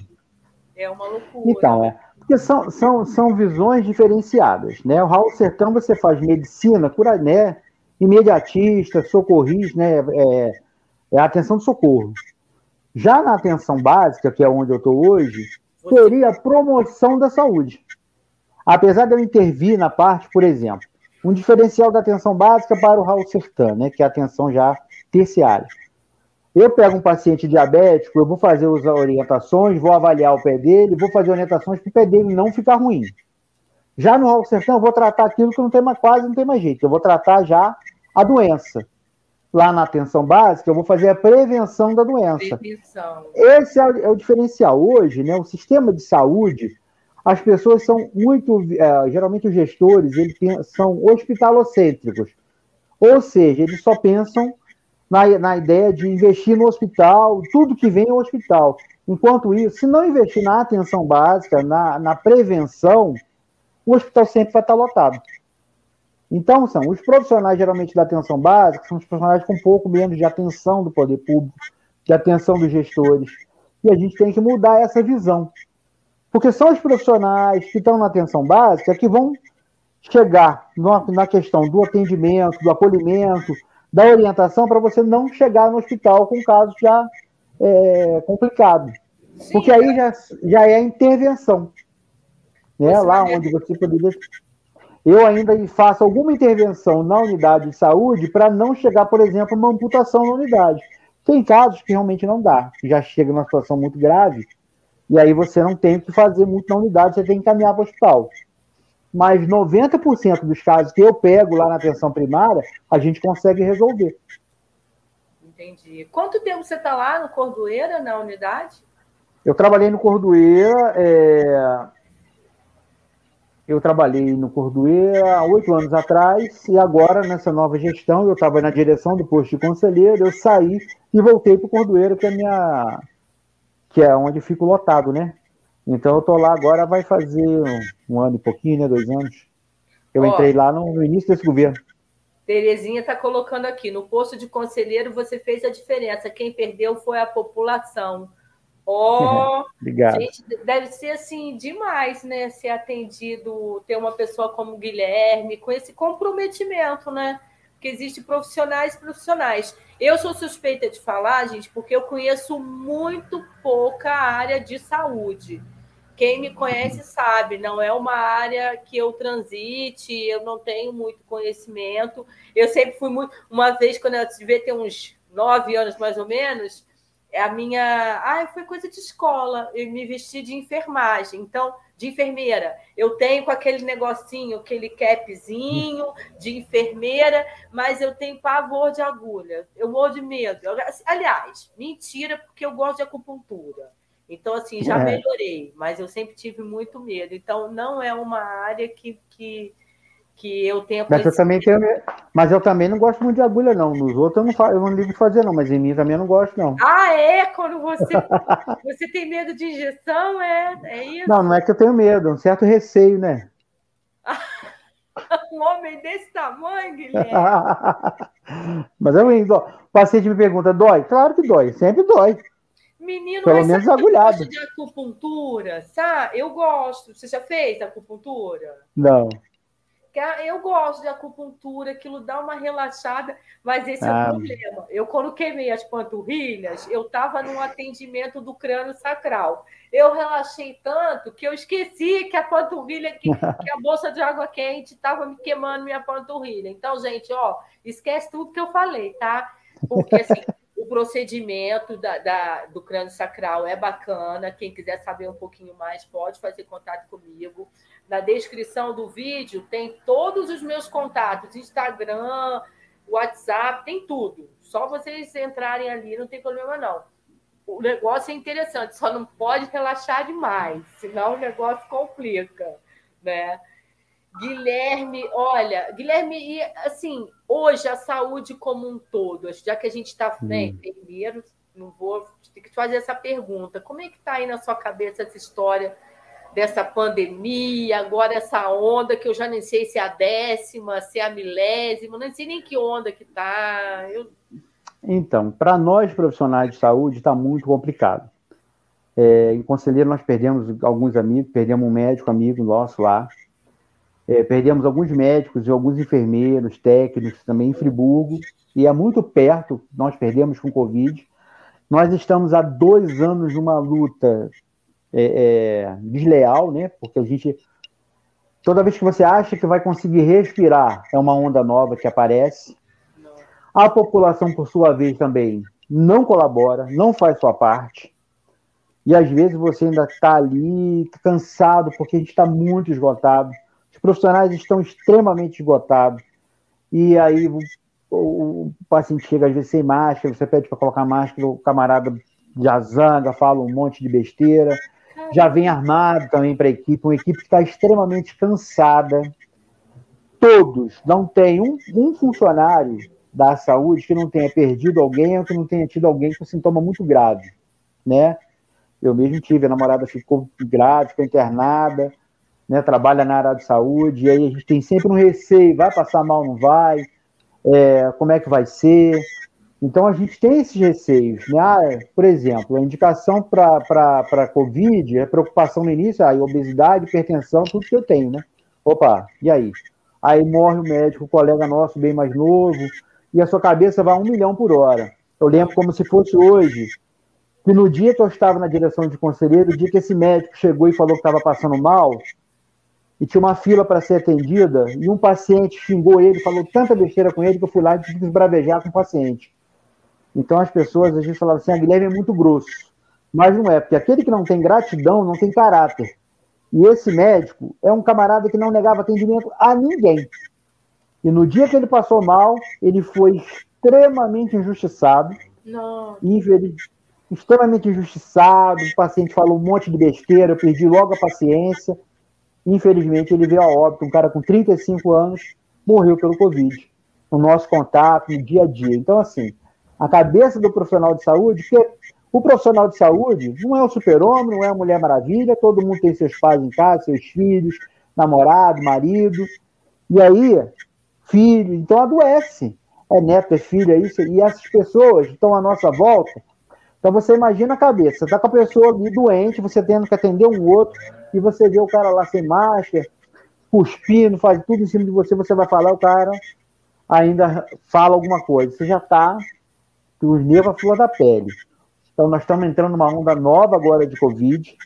É uma loucura. Então, é. Porque são, são, são visões diferenciadas, né? O Raul Sertão, você faz medicina, cura, né? Imediatista, socorrista, né? É, é atenção de socorro. Já na atenção básica, que é onde eu estou hoje, seria a promoção da saúde. Apesar de eu intervir na parte, por exemplo, um diferencial da atenção básica para o Raul Sertan, né, que é a atenção já terciária. Eu pego um paciente diabético, eu vou fazer as orientações, vou avaliar o pé dele, vou fazer orientações para o pé dele não ficar ruim. Já no Raul Sertão, eu vou tratar aquilo que não tem mais, quase não tem mais jeito. Eu vou tratar já a doença. Lá na atenção básica, eu vou fazer a prevenção da doença. Prevenção. Esse é o, é o diferencial. Hoje, né, o sistema de saúde, as pessoas são muito, é, geralmente os gestores, eles são hospitalocêntricos. Ou seja, eles só pensam na, na ideia de investir no hospital, tudo que vem é hospital. Enquanto isso, se não investir na atenção básica, na, na prevenção, o hospital sempre vai estar lotado. Então, são os profissionais geralmente da atenção básica, são os profissionais com um pouco menos de atenção do poder público, de atenção dos gestores. E a gente tem que mudar essa visão. Porque são os profissionais que estão na atenção básica que vão chegar na questão do atendimento, do acolhimento, da orientação, para você não chegar no hospital com casos já é, complicado. Porque aí já, já é intervenção. Né? Lá onde você poderia. eu ainda faço alguma intervenção na unidade de saúde para não chegar, por exemplo, uma amputação na unidade. Tem casos que realmente não dá, já chega numa situação muito grave, e aí você não tem o que fazer muito na unidade, você tem que caminhar para o hospital. Mas 90% dos casos que eu pego lá na atenção primária, a gente consegue resolver. Entendi. Quanto tempo você está lá no Cordoeira, na unidade? Eu trabalhei no Cordoeira, é... eu trabalhei no Cordoeira há oito anos atrás, e agora, nessa nova gestão, eu estava na direção do posto de conselheiro, eu saí e voltei para o Cordoeira, que é, minha... que é onde fico lotado, né? Então eu estou lá agora, vai fazer um, um, ano e pouquinho, né? Dois anos. Eu entrei lá no, no início desse governo. Terezinha está colocando aqui, no posto de conselheiro você fez a diferença. Quem perdeu foi a população. Ó, [laughs] oh, gente, deve ser assim demais, né? Ser atendido, ter uma pessoa como Guilherme, com esse comprometimento, né? Porque existem profissionais profissionais. Eu sou suspeita de falar, gente, porque eu conheço muito pouca área de saúde. Quem me conhece sabe, não é uma área que eu transite, eu não tenho muito conhecimento. Eu sempre fui muito. Uma vez, quando eu devia ter uns nove anos mais ou menos, a minha. Ah, foi coisa de escola, eu me vesti de enfermagem. Então, de enfermeira, eu tenho com aquele negocinho, aquele capzinho de enfermeira, mas eu tenho pavor de agulha. Eu morro de medo. Aliás, mentira, porque eu gosto de acupuntura. Então, assim, já é. melhorei, mas eu sempre tive muito medo. Então, não é uma área que, que, que eu tenha. Mas eu, também tenho, mas eu também não gosto muito de agulha, não. Nos outros eu não, faço, eu não ligo de fazer, não, mas em mim também eu não gosto, não. Ah, é? Quando você, [laughs] você tem medo de injeção, é? É isso? Não, não é que eu tenho medo, é um certo receio, né? [laughs] um homem desse tamanho, Guilherme. [laughs] mas eu, o paciente me pergunta, dói? Claro que dói, sempre dói. Menino, Pelo menos agulhado. de acupuntura, sabe? Eu gosto. Você já fez acupuntura? Não. Eu gosto de acupuntura, aquilo dá uma relaxada, mas esse ah. é o ah. problema. Eu, quando queimei as panturrilhas, eu estava num atendimento do crânio sacral. Eu relaxei tanto que eu esqueci que a panturrilha, que, [laughs] que a bolsa de água quente estava me queimando minha panturrilha. Então, gente, ó, esquece tudo que eu falei, tá? Porque assim, o procedimento da, da, do crânio sacral é bacana. Quem quiser saber um pouquinho mais, pode fazer contato comigo. Na descrição do vídeo tem todos os meus contatos: Instagram, WhatsApp, tem tudo. Só vocês entrarem ali, não tem problema não. O negócio é interessante, só não pode relaxar demais, senão o negócio complica, né? Guilherme, olha, Guilherme, e assim, hoje a saúde como um todo, já que a gente está né, primeiro, não vou ter que fazer essa pergunta. Como é que está aí na sua cabeça essa história dessa pandemia, agora essa onda que eu já nem sei se é a décima, se é a milésima, não sei nem que onda que está. Eu... Então, para nós profissionais de saúde está muito complicado. É, em Conselheiro nós perdemos alguns amigos, perdemos um médico amigo nosso lá, é, perdemos alguns médicos e alguns enfermeiros, técnicos também em Friburgo, e é muito perto, nós perdemos com Covid. Nós estamos há dois anos numa luta é, é, desleal, né? Porque a gente. Toda vez que você acha que vai conseguir respirar, é uma onda nova que aparece. A população, por sua vez, também não colabora, não faz sua parte. E às vezes você ainda está ali cansado, porque a gente está muito esgotado profissionais estão extremamente esgotados. E aí o, o, o paciente chega às vezes sem máscara, você pede para colocar máscara, o camarada já zanga, fala um monte de besteira. Já vem armado também para a equipe, uma equipe que está extremamente cansada. Todos, não tem um, um funcionário da saúde que não tenha perdido alguém ou que não tenha tido alguém com sintoma muito grave, né? Eu mesmo tive, a namorada ficou grave, ficou internada, né, trabalha na área de saúde, e aí a gente tem sempre um receio, vai passar mal, não vai, é, como é que vai ser. Então a gente tem esses receios. Né? Ah, por exemplo, a indicação para Covid é preocupação no início, aí obesidade, hipertensão, tudo que eu tenho, né? Opa, e aí? Aí morre o médico, o colega nosso, bem mais novo, e a sua cabeça vai a um milhão por hora. Eu lembro como se fosse hoje, que no dia que eu estava na direção de conselheiro, o dia que esse médico chegou e falou que estava passando mal, e tinha uma fila para ser atendida, e um paciente xingou ele, falou tanta besteira com ele que eu fui lá e tive que esbravejar com o paciente. Então as pessoas às vezes falavam assim, a Guilherme é muito grosso. Mas não é, porque aquele que não tem gratidão não tem caráter. E esse médico é um camarada que não negava atendimento a ninguém. E no dia que ele passou mal, ele foi extremamente injustiçado. Não. Infeliz, extremamente injustiçado. O paciente falou um monte de besteira, eu perdi logo a paciência. Infelizmente, ele veio a óbito. Um cara com 35 anos morreu pelo Covid. No nosso contato, no dia a dia. Então, assim, a cabeça do profissional de saúde, que o profissional de saúde não é o super-homem, não é a Mulher Maravilha, todo mundo tem seus pais em casa, seus filhos, namorado, marido, e aí, filho, então adoece. É neto, é filho, é isso, e essas pessoas estão à nossa volta. Então você imagina a cabeça, você está com a pessoa ali doente, você tendo que atender um outro, e você vê o cara lá sem máscara, cuspindo, faz tudo em cima de você, você vai falar, o cara ainda fala alguma coisa. Você já está os nervos à flor da pele. Então, nós estamos entrando numa onda nova agora de Covid.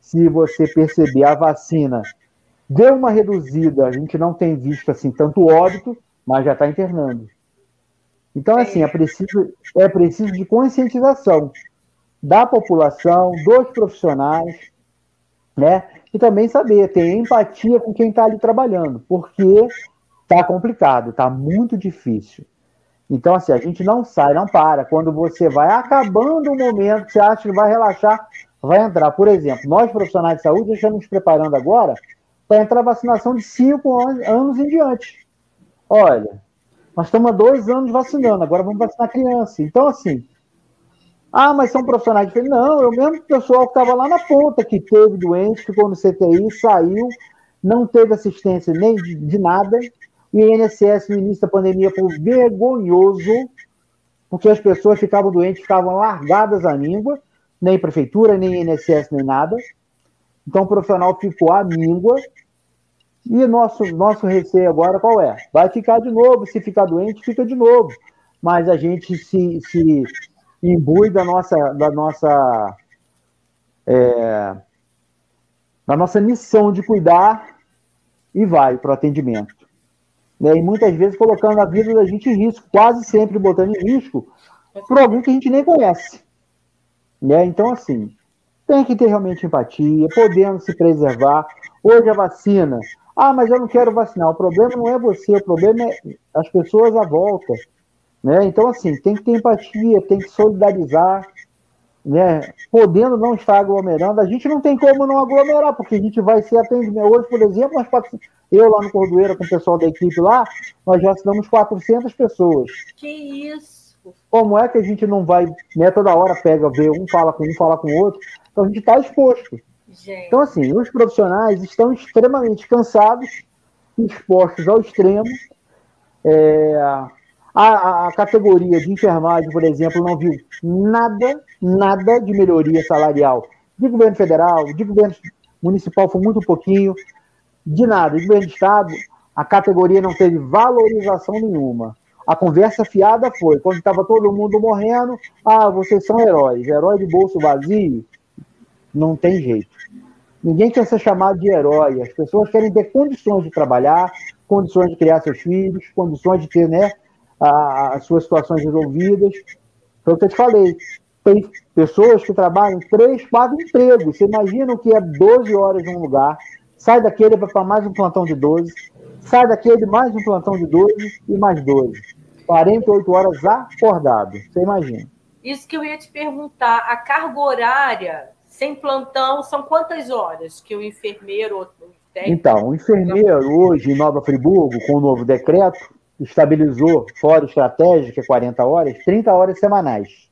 Se você perceber, a vacina deu uma reduzida, a gente não tem visto assim tanto óbito, mas já está internando. Então, assim, é preciso, é preciso de conscientização da população, dos profissionais, né? E também saber, ter empatia com quem está ali trabalhando, porque está complicado, está muito difícil. Então, assim, a gente não sai, não para. Quando você vai acabando o momento, você acha que vai relaxar, vai entrar. Por exemplo, nós profissionais de saúde estamos nos preparando agora para entrar vacinação de cinco anos em diante. Olha, nós estamos há dois anos vacinando, agora vamos vacinar criança. Então, assim, ah, mas são profissionais diferentes. Não, eu mesmo pessoal que estava lá na ponta, que teve doente, ficou no CTI, saiu, não teve assistência nem de, de nada, e o INSS, no início da pandemia, foi vergonhoso, porque as pessoas ficavam doentes, ficavam largadas à língua, nem prefeitura, nem INSS, nem nada. Então o profissional ficou à língua. E nosso, nosso receio agora qual é? Vai ficar de novo, se ficar doente, fica de novo. Mas a gente se, se imbui da nossa, da nossa, é, da nossa missão de cuidar e vai para o atendimento né, e muitas vezes colocando a vida da gente em risco, quase sempre botando em risco por alguém que a gente nem conhece. Né? Então, assim, tem que ter realmente empatia, podendo se preservar. Hoje a vacina, ah, mas eu não quero vacinar. O problema não é você, o problema é as pessoas à volta. Né? Então, assim, tem que ter empatia, tem que solidarizar, né? podendo não estar aglomerando. A gente não tem como não aglomerar, porque a gente vai ser atendido. Hoje, por exemplo, nós eu lá no Cordoeira, com o pessoal da equipe lá, nós já assinamos 400 pessoas. Que isso! Como é que a gente não vai, né, toda hora pega, vê, um fala com um, fala com o outro, então a gente está exposto. Gente. Então, assim, os profissionais estão extremamente cansados, expostos ao extremo. É, a, a, categoria de enfermagem, por exemplo, não viu nada, nada de melhoria salarial de governo federal, de governo municipal, foi muito pouquinho de nada. De governo de Estado, a categoria não teve valorização nenhuma. A conversa fiada foi, quando estava todo mundo morrendo, ah, vocês são heróis. Herói de bolso vazio? Não tem jeito. Ninguém quer ser chamado de herói. As pessoas querem ter condições de trabalhar, condições de criar seus filhos, condições de ter né, a, as suas situações resolvidas. Foi o que eu te falei. Tem pessoas que trabalham três, quatro empregos. Você imagina o que é 12 horas em um lugar, sai daquele para mais um plantão de 12, sai daquele mais um plantão de 12 e mais 12. 48 horas acordado, você imagina. Isso que eu ia te perguntar, a carga horária sem plantão são quantas horas que o enfermeiro Então, o enfermeiro hoje em Nova Friburgo, com o novo decreto, estabilizou, fora estratégica, 40 horas, 30 horas semanais,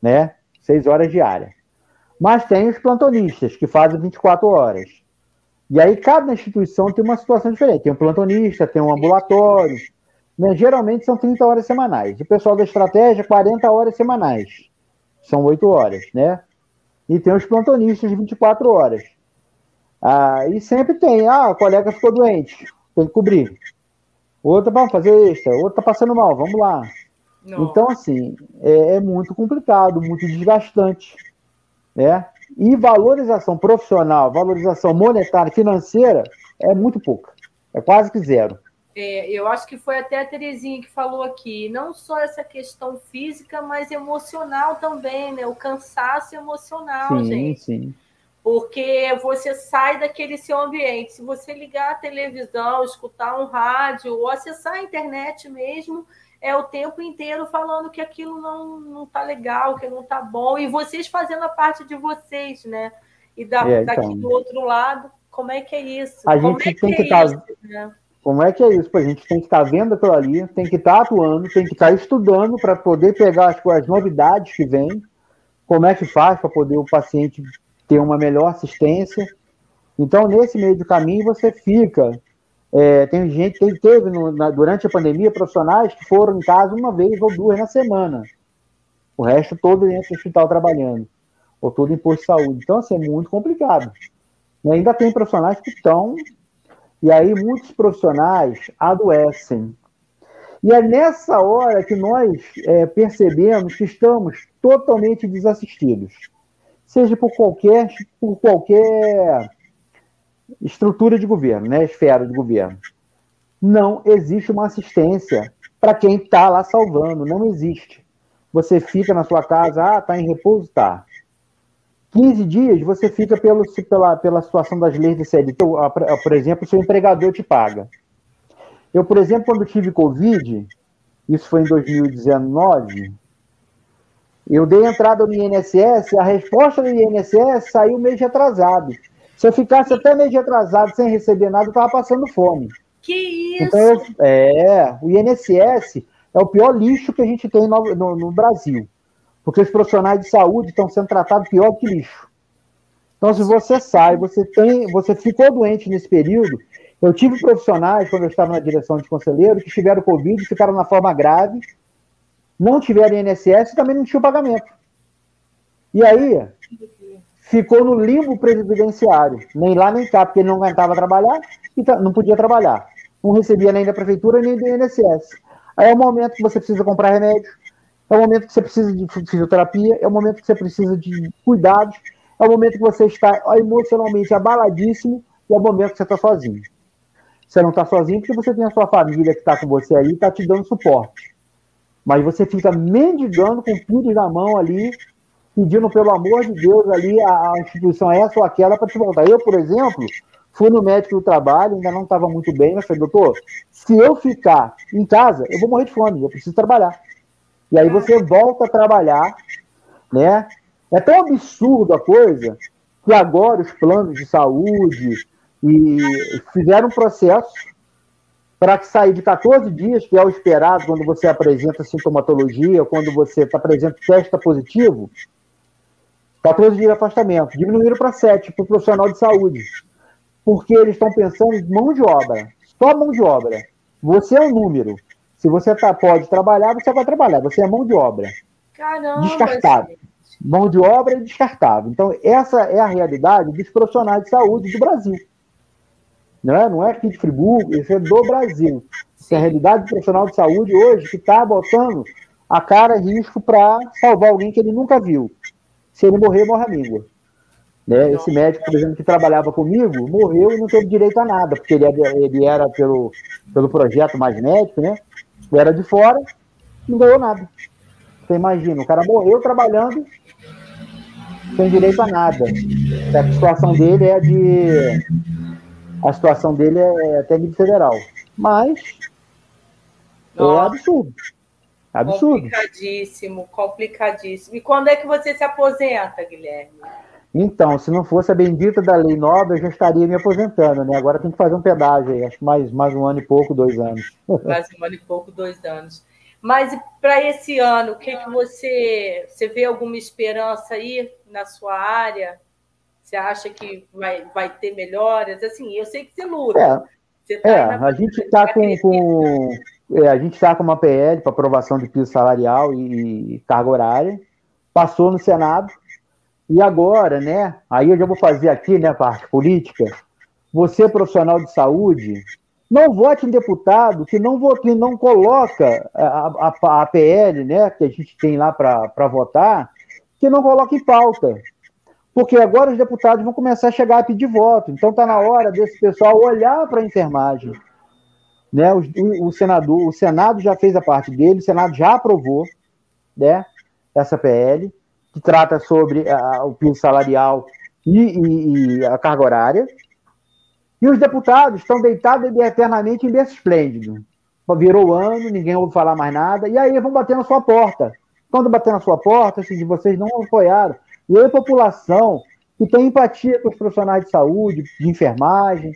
né? 6 horas diárias. Mas tem os plantonistas, que fazem 24 horas. E aí cada instituição tem uma situação diferente. Tem um plantonista, tem um ambulatório. Né? Geralmente são 30 horas semanais. O pessoal da estratégia, 40 horas semanais. São 8 horas, né? E tem os plantonistas de 24 horas. Ah, e sempre tem, ah, o colega ficou doente, tem que cobrir. Outra, vamos fazer extra, outra tá passando mal, vamos lá. Não. Então, assim, é, é muito complicado, muito desgastante, né? E valorização profissional, valorização monetária, financeira, é muito pouca, é quase que zero. É, eu acho que foi até a Terezinha que falou aqui, não só essa questão física, mas emocional também, né? O cansaço emocional, sim, gente. Sim. Porque você sai daquele seu ambiente. Se você ligar a televisão, escutar um rádio ou acessar a internet mesmo, é o tempo inteiro falando que aquilo não, não tá legal, que não tá bom, e vocês fazendo a parte de vocês, né? E da, é, então... daqui do outro lado, como é que é isso? A gente é tem que, estar. É tá... né? Como é que é isso? A gente tem que estar tá vendo aquilo ali, tem que estar tá atuando, tem que estar tá estudando para poder pegar as, as novidades que vêm, como é que faz para poder o paciente ter uma melhor assistência. Então, nesse meio do caminho, você fica. É, tem gente que teve no, na, durante a pandemia profissionais que foram em casa uma vez ou duas na semana. O resto todo dentro do hospital trabalhando, ou todo em posto de saúde. Então, assim, é muito complicado. E ainda tem profissionais que estão e aí muitos profissionais adoecem. E é nessa hora que nós é, percebemos que estamos totalmente desassistidos, seja por qualquer, por qualquer estrutura de governo, né, esfera de governo. Não existe uma assistência para quem está lá salvando, não existe. Você fica na sua casa, ah, está em repouso, tá. 15 dias você fica pelo, pela, pela situação das leis de CLT. Por exemplo, seu empregador te paga. Eu, por exemplo, quando tive Covid, isso foi em 2019, eu dei entrada no INSS, a resposta do INSS saiu mês de atrasado. Se eu ficasse até mês de atrasado sem receber nada, eu estava passando fome. Que isso? Então, é, o INSS é o pior lixo que a gente tem no, no, no Brasil. Porque os profissionais de saúde estão sendo tratados pior que lixo. Então, se você sai, você tem, você ficou doente nesse período. Eu tive profissionais, quando eu estava na direção de conselheiro, que tiveram Covid, ficaram na forma grave, não tiveram INSS também não tinham pagamento. E aí, ficou no limbo presidenciário, nem lá nem cá, porque ele não aguentava trabalhar e não podia trabalhar. Não recebia nem da prefeitura nem do INSS. Aí é o momento que você precisa comprar remédio, é o momento que você precisa de fisioterapia, é o momento que você precisa de cuidados, é o momento que você está emocionalmente abaladíssimo e é o momento que você está sozinho. Você não está sozinho porque você tem a sua família que está com você aí e está te dando suporte. Mas você fica mendigando com tudo na mão ali, pedindo pelo amor de Deus ali a, a instituição essa ou aquela para te voltar. Eu, por exemplo, fui no médico do trabalho, ainda não estava muito bem, mas falei, doutor, se eu ficar em casa, eu vou morrer de fome, eu preciso trabalhar. E aí você volta a trabalhar, né? É tão absurdo a coisa que agora os planos de saúde e fizeram um processo para sair de 14 dias, que é o esperado quando você apresenta sintomatologia, quando você tá apresenta testa positivo, 14 dias de afastamento. Diminuíram para 7 para o profissional de saúde. Porque eles estão pensando em mão de obra. Só mão de obra. Você é um número. Se você tá, pode trabalhar, você vai trabalhar. Você é mão de obra. Caramba! Descartável. Gente. Mão de obra e descartável. Então, essa é a realidade dos profissionais de saúde do Brasil. Não é, não é aqui de Friburgo, isso é do Brasil. Essa é a realidade do profissional de saúde hoje que está botando a cara em risco para salvar alguém que ele nunca viu. Se ele morrer, morre a língua. Né? Esse médico, por exemplo, que trabalhava comigo, morreu e não teve direito a nada, porque ele, ele era pelo, pelo projeto Mais Médico, né? era de fora, não ganhou nada. Você imagina, o cara morreu trabalhando sem direito a nada. A situação dele é de. A situação dele é até nível federal. Mas é Nossa. é absurdo. Absurdo. Complicadíssimo, complicadíssimo. E quando é que você se aposenta, Guilherme? Então, se não fosse a bendita da lei nova, eu já estaria me aposentando, né? Agora tem que fazer um pedágio aí, acho que mais, mais um ano e pouco, dois anos. [laughs] Mais um ano e pouco, dois anos. Mas para esse ano, o que, que você, você vê alguma esperança aí na sua área? Você acha que vai, vai ter melhoras? Assim, eu sei que você luta. É, tá é a gente está com, com é, a gente está com uma PL para aprovação de piso salarial e, e carga horária. Passou no Senado e agora, né? Aí eu já vou fazer aqui, né, parte política. Você, profissional de saúde, não vote em deputado que não, que não coloca a, a, a PL, né, que a gente tem lá para votar, que não coloca em pauta. Porque agora os deputados vão começar a chegar a pedir voto. Então está na hora desse pessoal olhar para a enfermagem. Né? O, o, senador, o Senado já fez a parte dele, o Senado já aprovou né, essa PL, que trata sobre a, o piso salarial e, e, e, a carga horária. E os deputados estão deitados eternamente em berço esplêndido. Virou ano, ninguém ouve falar mais nada, e aí vão bater na sua porta. Quando bater na sua porta, se vocês não apoiaram, e aí a população que tem empatia com os profissionais de saúde, de enfermagem,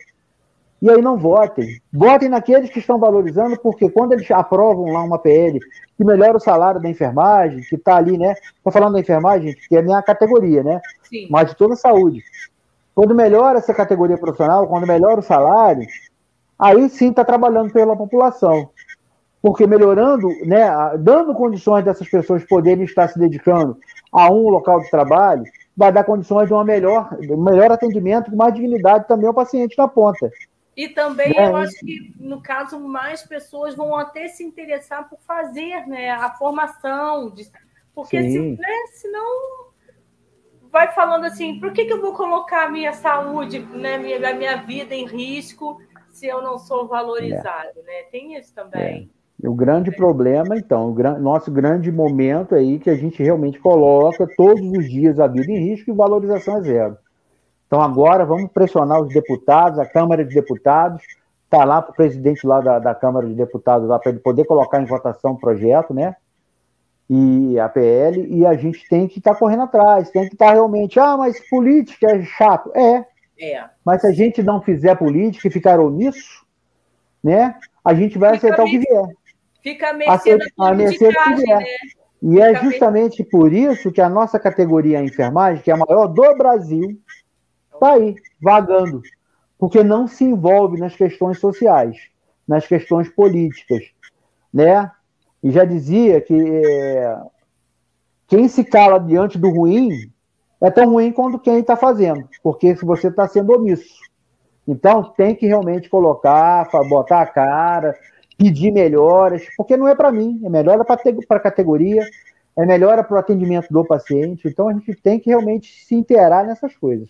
e aí não votem. Votem naqueles que estão valorizando, porque quando eles aprovam lá uma PL que melhora o salário da enfermagem, que está ali, né? Estou falando da enfermagem, que é a minha categoria, né? Sim. Mas de toda a saúde. Quando melhora essa categoria profissional, quando melhora o salário, aí sim está trabalhando pela população. Porque melhorando, né, dando condições dessas pessoas poderem estar se dedicando a um local de trabalho, vai dar condições de uma melhor, um melhor atendimento, com mais dignidade também ao paciente na ponta. E também é. eu acho que, no caso, mais pessoas vão até se interessar por fazer né, a formação. De... Porque se, né, senão vai falando assim, por que, que eu vou colocar a minha saúde, né, minha, a minha vida em risco se eu não sou valorizado? É. Né? Tem isso também. É. O grande problema, então, o nosso grande momento aí que a gente realmente coloca todos os dias a vida em risco e valorização é zero. Então agora vamos pressionar os deputados, a Câmara de Deputados, está lá para o presidente lá da, da, Câmara de Deputados lá para ele poder colocar em votação o projeto, né? E a PL, e a gente tem que estar tá correndo atrás, tem que estar tá realmente, ah, mas política é chato. É. é. Mas se a gente não fizer política e ficar omisso, né? A gente vai aceitar o que vier. Fica a mercê a mercê do que vier. Né? E é Fica é justamente por isso que a nossa categoria enfermagem, que é a maior do Brasil, está aí, vagando, porque não se envolve nas questões sociais, nas questões políticas, né? E já dizia que é, quem se cala diante do ruim é tão ruim quanto quem está fazendo, porque se você está sendo omisso. Então tem que realmente colocar, botar a cara, pedir melhoras, porque não é para mim, é melhor para a categoria, é melhor para o atendimento do paciente. Então a gente tem que realmente se inteirar nessas coisas.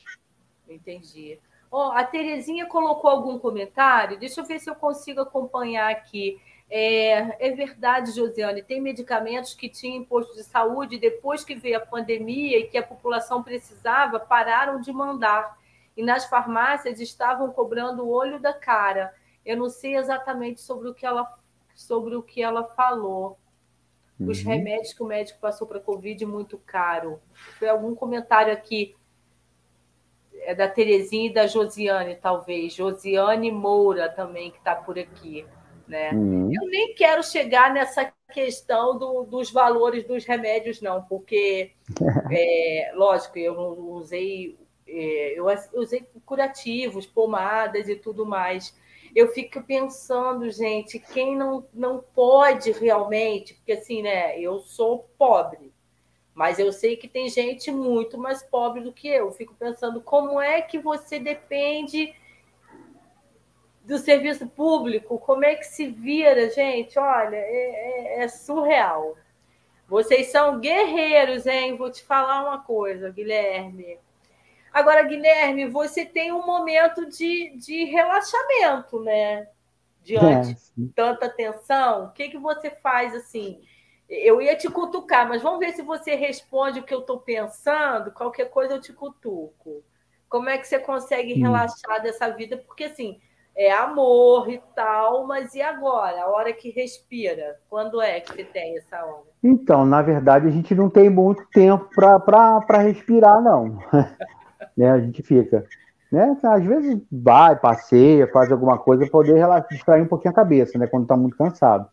Entendi. Oh, a Terezinha colocou algum comentário, deixa eu ver se eu consigo acompanhar aqui. É, é, verdade, Josiane, tem medicamentos que tinham imposto de saúde, depois que veio a pandemia e que a população precisava, pararam de mandar. E nas farmácias estavam cobrando o olho da cara. Eu não sei exatamente sobre o que ela, sobre o que ela falou. Os uhum. remédios que o médico passou para a Covid muito caro. Foi algum comentário aqui é da Terezinha e da Josiane, talvez. Josiane Moura também, que está por aqui. Né? Uhum. Eu nem quero chegar nessa questão do, dos valores dos remédios, não, porque, [laughs] é, lógico, eu não usei, é, eu usei curativos, pomadas e tudo mais. Eu fico pensando, gente, quem não, não pode realmente, porque assim, né, eu sou pobre, mas eu sei que tem gente muito mais pobre do que eu. Fico pensando como é que você depende do serviço público, como é que se vira, gente? Olha, é, é, é surreal. Vocês são guerreiros, hein? Vou te falar uma coisa, Guilherme. Agora, Guilherme, você tem um momento de, de relaxamento, né? Diante é, de tanta tensão. O que, que você faz assim? Eu ia te cutucar, mas vamos ver se você responde o que eu estou pensando. Qualquer coisa eu te cutuco. Como é que você consegue hum. relaxar dessa vida? Porque assim, é amor e tal, mas e agora? A hora que respira? Quando é que você tem essa hora? Então, na verdade, a gente não tem muito tempo para respirar, não. [laughs] né? A gente fica. Né? Às vezes vai, passeia, faz alguma coisa para poder relaxar, distrair um pouquinho a cabeça, né? Quando está muito cansado.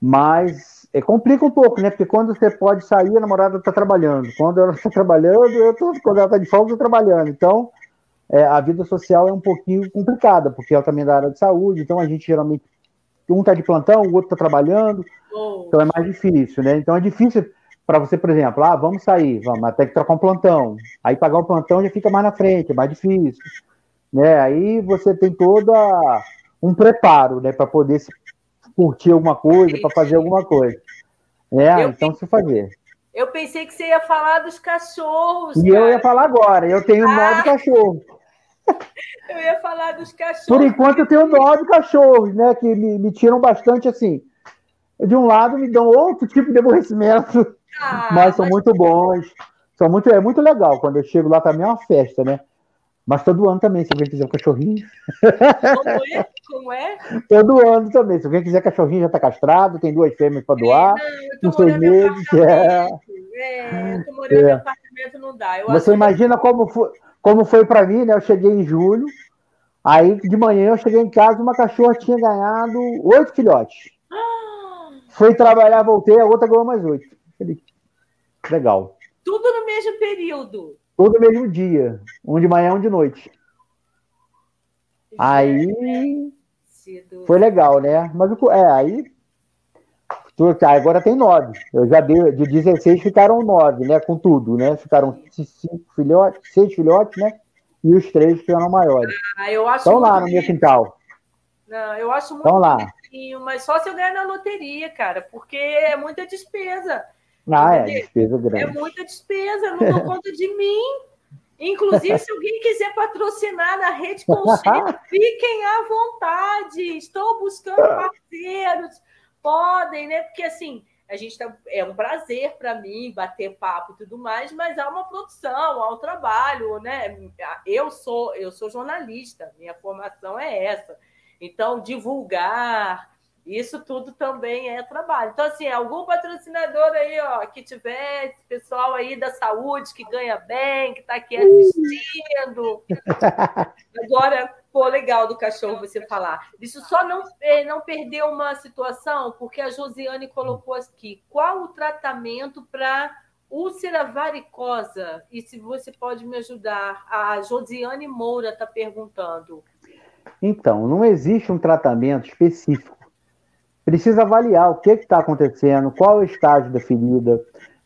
Mas é, complica um pouco, né? Porque quando você pode sair, a namorada está trabalhando. Quando ela está trabalhando, eu tô, quando ela está de folga, eu estou trabalhando. Então, é, a vida social é um pouquinho complicada, porque ela também é da área de saúde, então a gente geralmente, um está de plantão, o outro está trabalhando, oh. então é mais difícil, né? Então é difícil para você, por exemplo, ah, vamos sair, vamos, até que trocar um plantão. Aí pagar o plantão já fica mais na frente, é mais difícil. Né? Aí você tem toda um preparo, né, para poder curtir alguma coisa, para fazer alguma coisa. É, eu então se fazer. Eu pensei que você ia falar dos cachorros. E cara. eu ia falar agora. Eu tenho ah. nove cachorros. Eu ia falar dos cachorros. Por enquanto, eu tenho nove cachorros, né? Que me, me tiram bastante assim. De um lado, me dão outro tipo de aborrecimento. Ah, mas são mas... muito bons. São muito, é muito legal. Quando eu chego lá também é uma festa, né? Mas todo ano também, se alguém quiser um cachorrinho. Como é? Como é? Todo ano também. Se alguém quiser cachorrinho, já está castrado, tem duas fêmeas para doar. É, não, eu tô morando meses, é. é, eu tô morando é. em apartamento, não dá. Eu Você imagina que... como foi, como foi para mim, né? Eu cheguei em julho, aí de manhã eu cheguei em casa, uma cachorra tinha ganhado oito filhotes. Ah. Fui trabalhar, voltei, a outra ganhou mais oito. Legal. Tudo no mesmo período todo mesmo dia, um de manhã, um de noite. Aí foi legal, né? Mas é, aí agora tem nove. Eu já dei, de 16 ficaram nove, né? Com tudo, né? Ficaram cinco filhotes, seis filhotes, né? E os três ficaram maiores. Ah, eu acho Estão lá no meu quintal. Não, eu acho muito Estão lá. Mas só se eu ganhar na loteria, cara, porque é muita despesa. Ah, é, despesa grande. É muita despesa, não dou conta de mim. Inclusive, se alguém quiser patrocinar na Rede Concheiro, [laughs] fiquem à vontade. Estou buscando parceiros. Podem, né? Porque assim, a gente tá, é um prazer para mim bater papo e tudo mais, mas há uma produção, há um trabalho, né? Eu sou eu sou jornalista, minha formação é essa. Então, divulgar, isso tudo também é trabalho. Então, assim, algum patrocinador aí, ó, que tiver, pessoal aí da saúde que ganha bem, que está aqui assistindo. [laughs] Agora, pô, legal do cachorro você falar. Isso só não, é, não perder uma situação, porque a Josiane colocou aqui. Qual o tratamento para úlcera varicosa? E se você pode me ajudar? A Josiane Moura está perguntando. Então, não existe um tratamento específico precisa avaliar o que está acontecendo, qual é o estágio da ferida,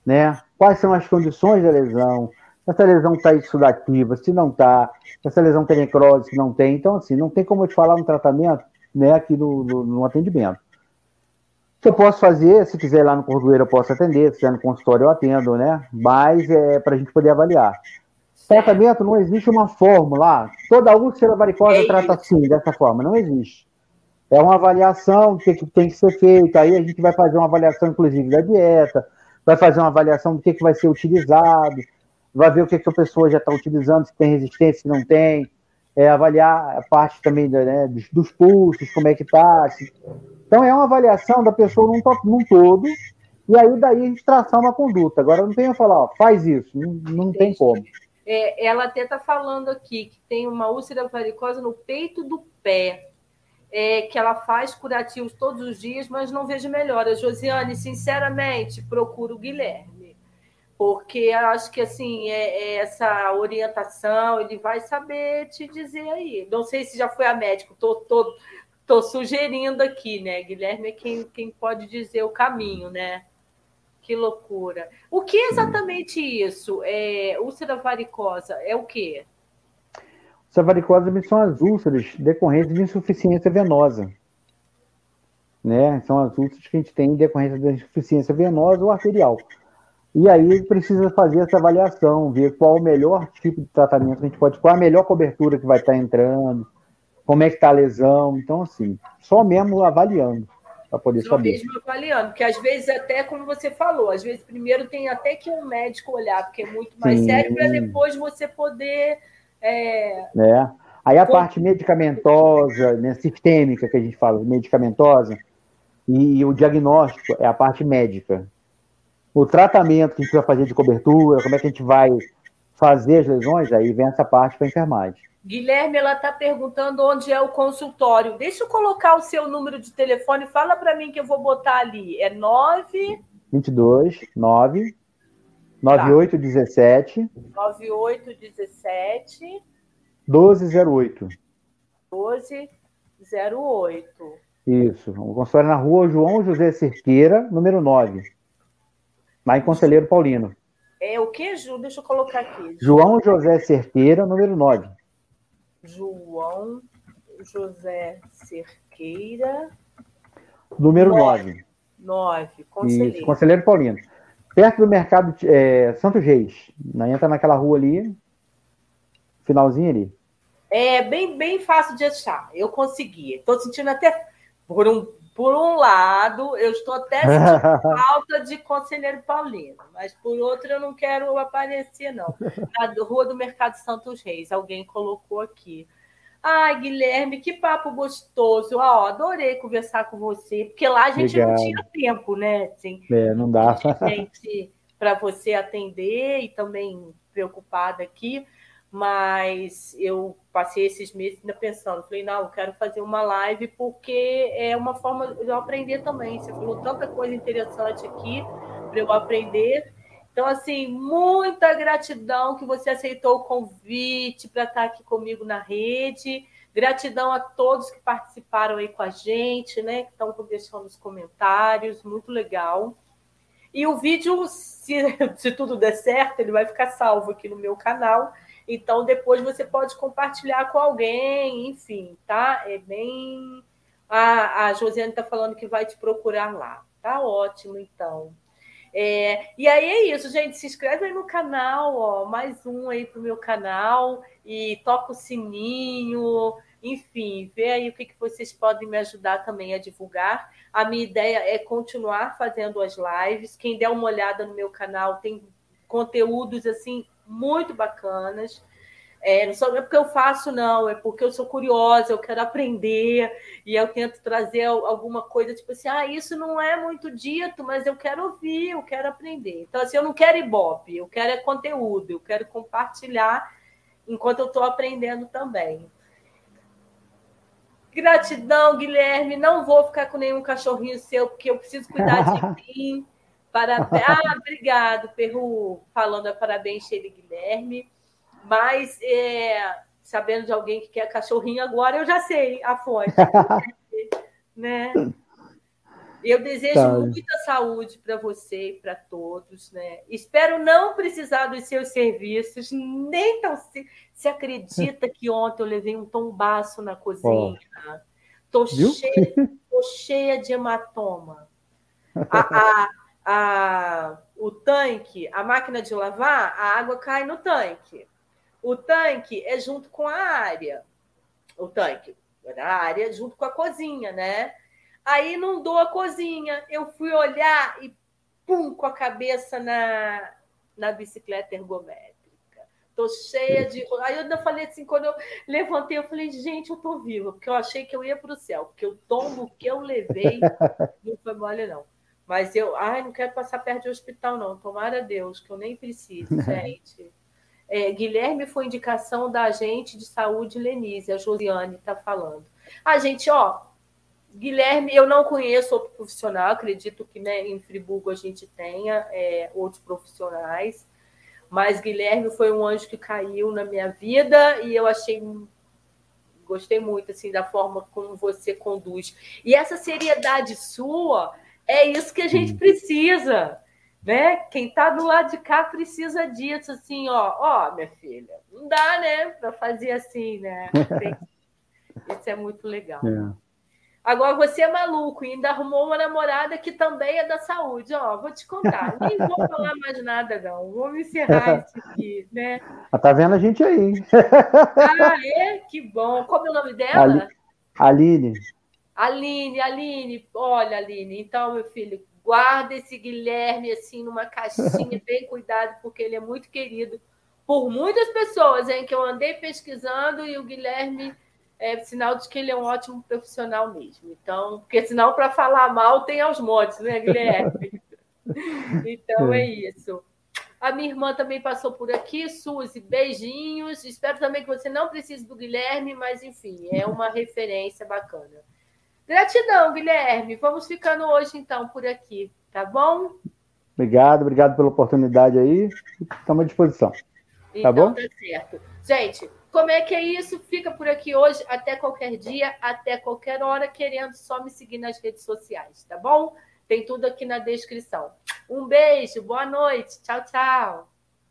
né? quais são as condições da lesão, se essa lesão está exudativa, se não está, se essa lesão tem necrose, se não tem. Então, assim, não tem como eu te falar um tratamento né, aqui no, no, no atendimento. O que eu posso fazer, se quiser ir lá no Cordoeiro, eu posso atender, se quiser no consultório, eu atendo, né? Mas é para a gente poder avaliar. Tratamento não existe uma fórmula. Toda úlcera varicosa trata assim, dessa forma. Não existe é uma avaliação do que, tem que ser feito. Aí a gente vai fazer uma avaliação, inclusive, da dieta, vai fazer uma avaliação do que, que vai ser utilizado, vai ver o que, que a pessoa já está utilizando, se tem resistência, se não tem, é, avaliar a parte também né, dos, dos, pulsos, como é que está. Então é uma avaliação da pessoa num, num todo, e aí daí a gente traçar uma conduta. Agora não tem a falar, ó, faz isso, não, não tem como. É, ela até está falando aqui que tem uma úlcera varicosa no peito do pé é, que ela faz curativos todos os dias, mas não vejo melhora. Josiane, sinceramente, procuro o Guilherme, porque acho que assim é, é essa orientação ele vai saber te dizer aí. Não sei se já foi a médico, tô, tô, tô sugerindo aqui, né? Guilherme é quem, quem pode dizer o caminho, né? Que loucura. O que é exatamente isso? É, úlcera varicosa é o quê? Essa varicose são as úlceras decorrentes de insuficiência venosa. Né? São as úlceras que a gente tem em decorrência da insuficiência venosa ou arterial. E aí precisa fazer essa avaliação, ver qual o melhor tipo de tratamento que a gente pode, qual a melhor cobertura que vai estar entrando, como é que está a lesão. Então, assim, só mesmo avaliando para poder saber. Mesmo avaliando, porque às vezes até, como você falou, às vezes primeiro tem até que um médico olhar, porque é muito mais Sim. sério, para depois você poder é... é. Aí a parte medicamentosa, né, sistêmica que a gente fala, medicamentosa, e, e o diagnóstico é a parte médica. O tratamento que a gente vai fazer de cobertura, como é que a gente vai fazer as lesões, aí vem essa parte para a enfermagem. Guilherme, ela está perguntando onde é o consultório. Deixa eu colocar o seu número de telefone. Fala para mim que eu vou botar ali. É 9... 22 9 9817. 9817. 1208. 1208. Isso. O consultório na rua João José Cerqueira, número 9. Lá em Conselheiro Paulino. É o que, Ju? Deixa eu colocar aqui. João José Cerqueira, número 9. João José Cerqueira. Número 9. 9. Conselheiro. Isso, Conselheiro Paulino. perto do mercado é, Santos Reis. Né? Entra naquela rua ali, finalzinho ali. É bem, bem fácil de achar. Eu consegui. Estou sentindo até por um, por um lado, eu estou até sentindo [laughs] falta de conselheiro paulino, mas por outro, eu não quero aparecer, não. Na rua do Mercado Santos Reis, alguém colocou aqui. Ai, Guilherme, que papo gostoso. Ó, adorei conversar com você, porque lá a gente Obrigado. não tinha tempo, né? Assim, é, não dá. Para você atender e também preocupada aqui mas eu passei esses meses ainda pensando, falei, não, eu quero fazer uma live porque é uma forma de eu aprender também. Você falou tanta coisa interessante aqui para eu aprender. Então, assim, muita gratidão que você aceitou o convite para estar aqui comigo na rede. Gratidão a todos que participaram aí com a gente, né? Que estão deixando os comentários, muito legal. E o vídeo, se, [laughs] se tudo der certo, ele vai ficar salvo aqui no meu canal. Então, depois você pode compartilhar com alguém, enfim, tá? É bem. A, a Josiane está falando que vai te procurar lá. Tá ótimo, então. É, e aí é isso, gente. Se inscreve aí no canal, ó, mais um aí pro meu canal e toca o sininho, enfim, vê aí o que, que vocês podem me ajudar também a divulgar. A minha ideia é continuar fazendo as lives. Quem der uma olhada no meu canal tem conteúdos assim muito bacanas. É, não só é porque eu faço, não, é porque eu sou curiosa, eu quero aprender, e eu tento trazer alguma coisa, tipo assim, ah, isso não é muito dito, mas eu quero ouvir, eu quero aprender. Então, assim, eu não quero ibope, eu quero é conteúdo, eu quero compartilhar enquanto eu estou aprendendo também. Gratidão, Guilherme. Não vou ficar com nenhum cachorrinho seu, porque eu preciso cuidar de [laughs] mim. Parabéns. Ah, obrigado, Perru, falando parabéns, Sheila Guilherme. Mas, é, sabendo de alguém que quer cachorrinho agora, eu já sei a fonte. [laughs] né? Eu desejo tá. muita saúde para você e para todos, né? Espero não precisar dos seus serviços, nem tão se, se acredita que ontem eu levei um tombaço na cozinha. Tô cheia, tô cheia de hematoma. A, a, a, o tanque, a máquina de lavar, a água cai no tanque. O tanque é junto com a área. O tanque, a área junto com a cozinha, né? Aí não dou a cozinha. Eu fui olhar e pum, com a cabeça na, na bicicleta ergométrica. Tô cheia de. Aí eu ainda falei assim, quando eu levantei, eu falei, gente, eu tô viva, porque eu achei que eu ia para o céu, porque o tombo que eu levei [laughs] não foi mole, não. Mas eu, ai, não quero passar perto de hospital, não. Tomara a Deus, que eu nem preciso, [laughs] gente. É, Guilherme foi indicação da agente de saúde Lenise, a Josiane está falando. A ah, gente, ó, Guilherme, eu não conheço outro profissional, acredito que né, em Friburgo a gente tenha é, outros profissionais, mas Guilherme foi um anjo que caiu na minha vida e eu achei gostei muito assim da forma como você conduz. E essa seriedade sua é isso que a gente precisa, né? Quem está do lado de cá precisa disso, assim, ó, ó, minha filha, não dá, né, para fazer assim, né? [laughs] Isso é muito legal. É. Agora você é maluco e ainda arrumou uma namorada que também é da saúde. Ó, vou te contar. Nem vou [laughs] falar mais nada, não. Vamos encerrar [laughs] isso aqui, né? Ah, tá vendo a gente aí. Ah, é? Que bom. Como é o nome dela? Aline. Aline, Aline, olha, Aline, então, meu filho, guarda esse Guilherme assim numa caixinha, [laughs] bem cuidado, porque ele é muito querido por muitas pessoas, hein, que eu andei pesquisando e o Guilherme é sinal de que ele é um ótimo profissional mesmo. Então, porque senão para falar mal tem aos montes, né, Guilherme? [laughs] então é isso. A minha irmã também passou por aqui, Suzy, beijinhos. Espero também que você não precise do Guilherme, mas enfim, é uma referência bacana. Gratidão, Guilherme. Vamos ficando hoje, então, por aqui, tá bom? Obrigado, obrigado pela oportunidade aí. Estamos à disposição. Tá então, bom? Tá certo. Gente, como é que é isso? Fica por aqui hoje, até qualquer dia, até qualquer hora, querendo só me seguir nas redes sociais, tá bom? Tem tudo aqui na descrição. Um beijo, boa noite. Tchau, tchau.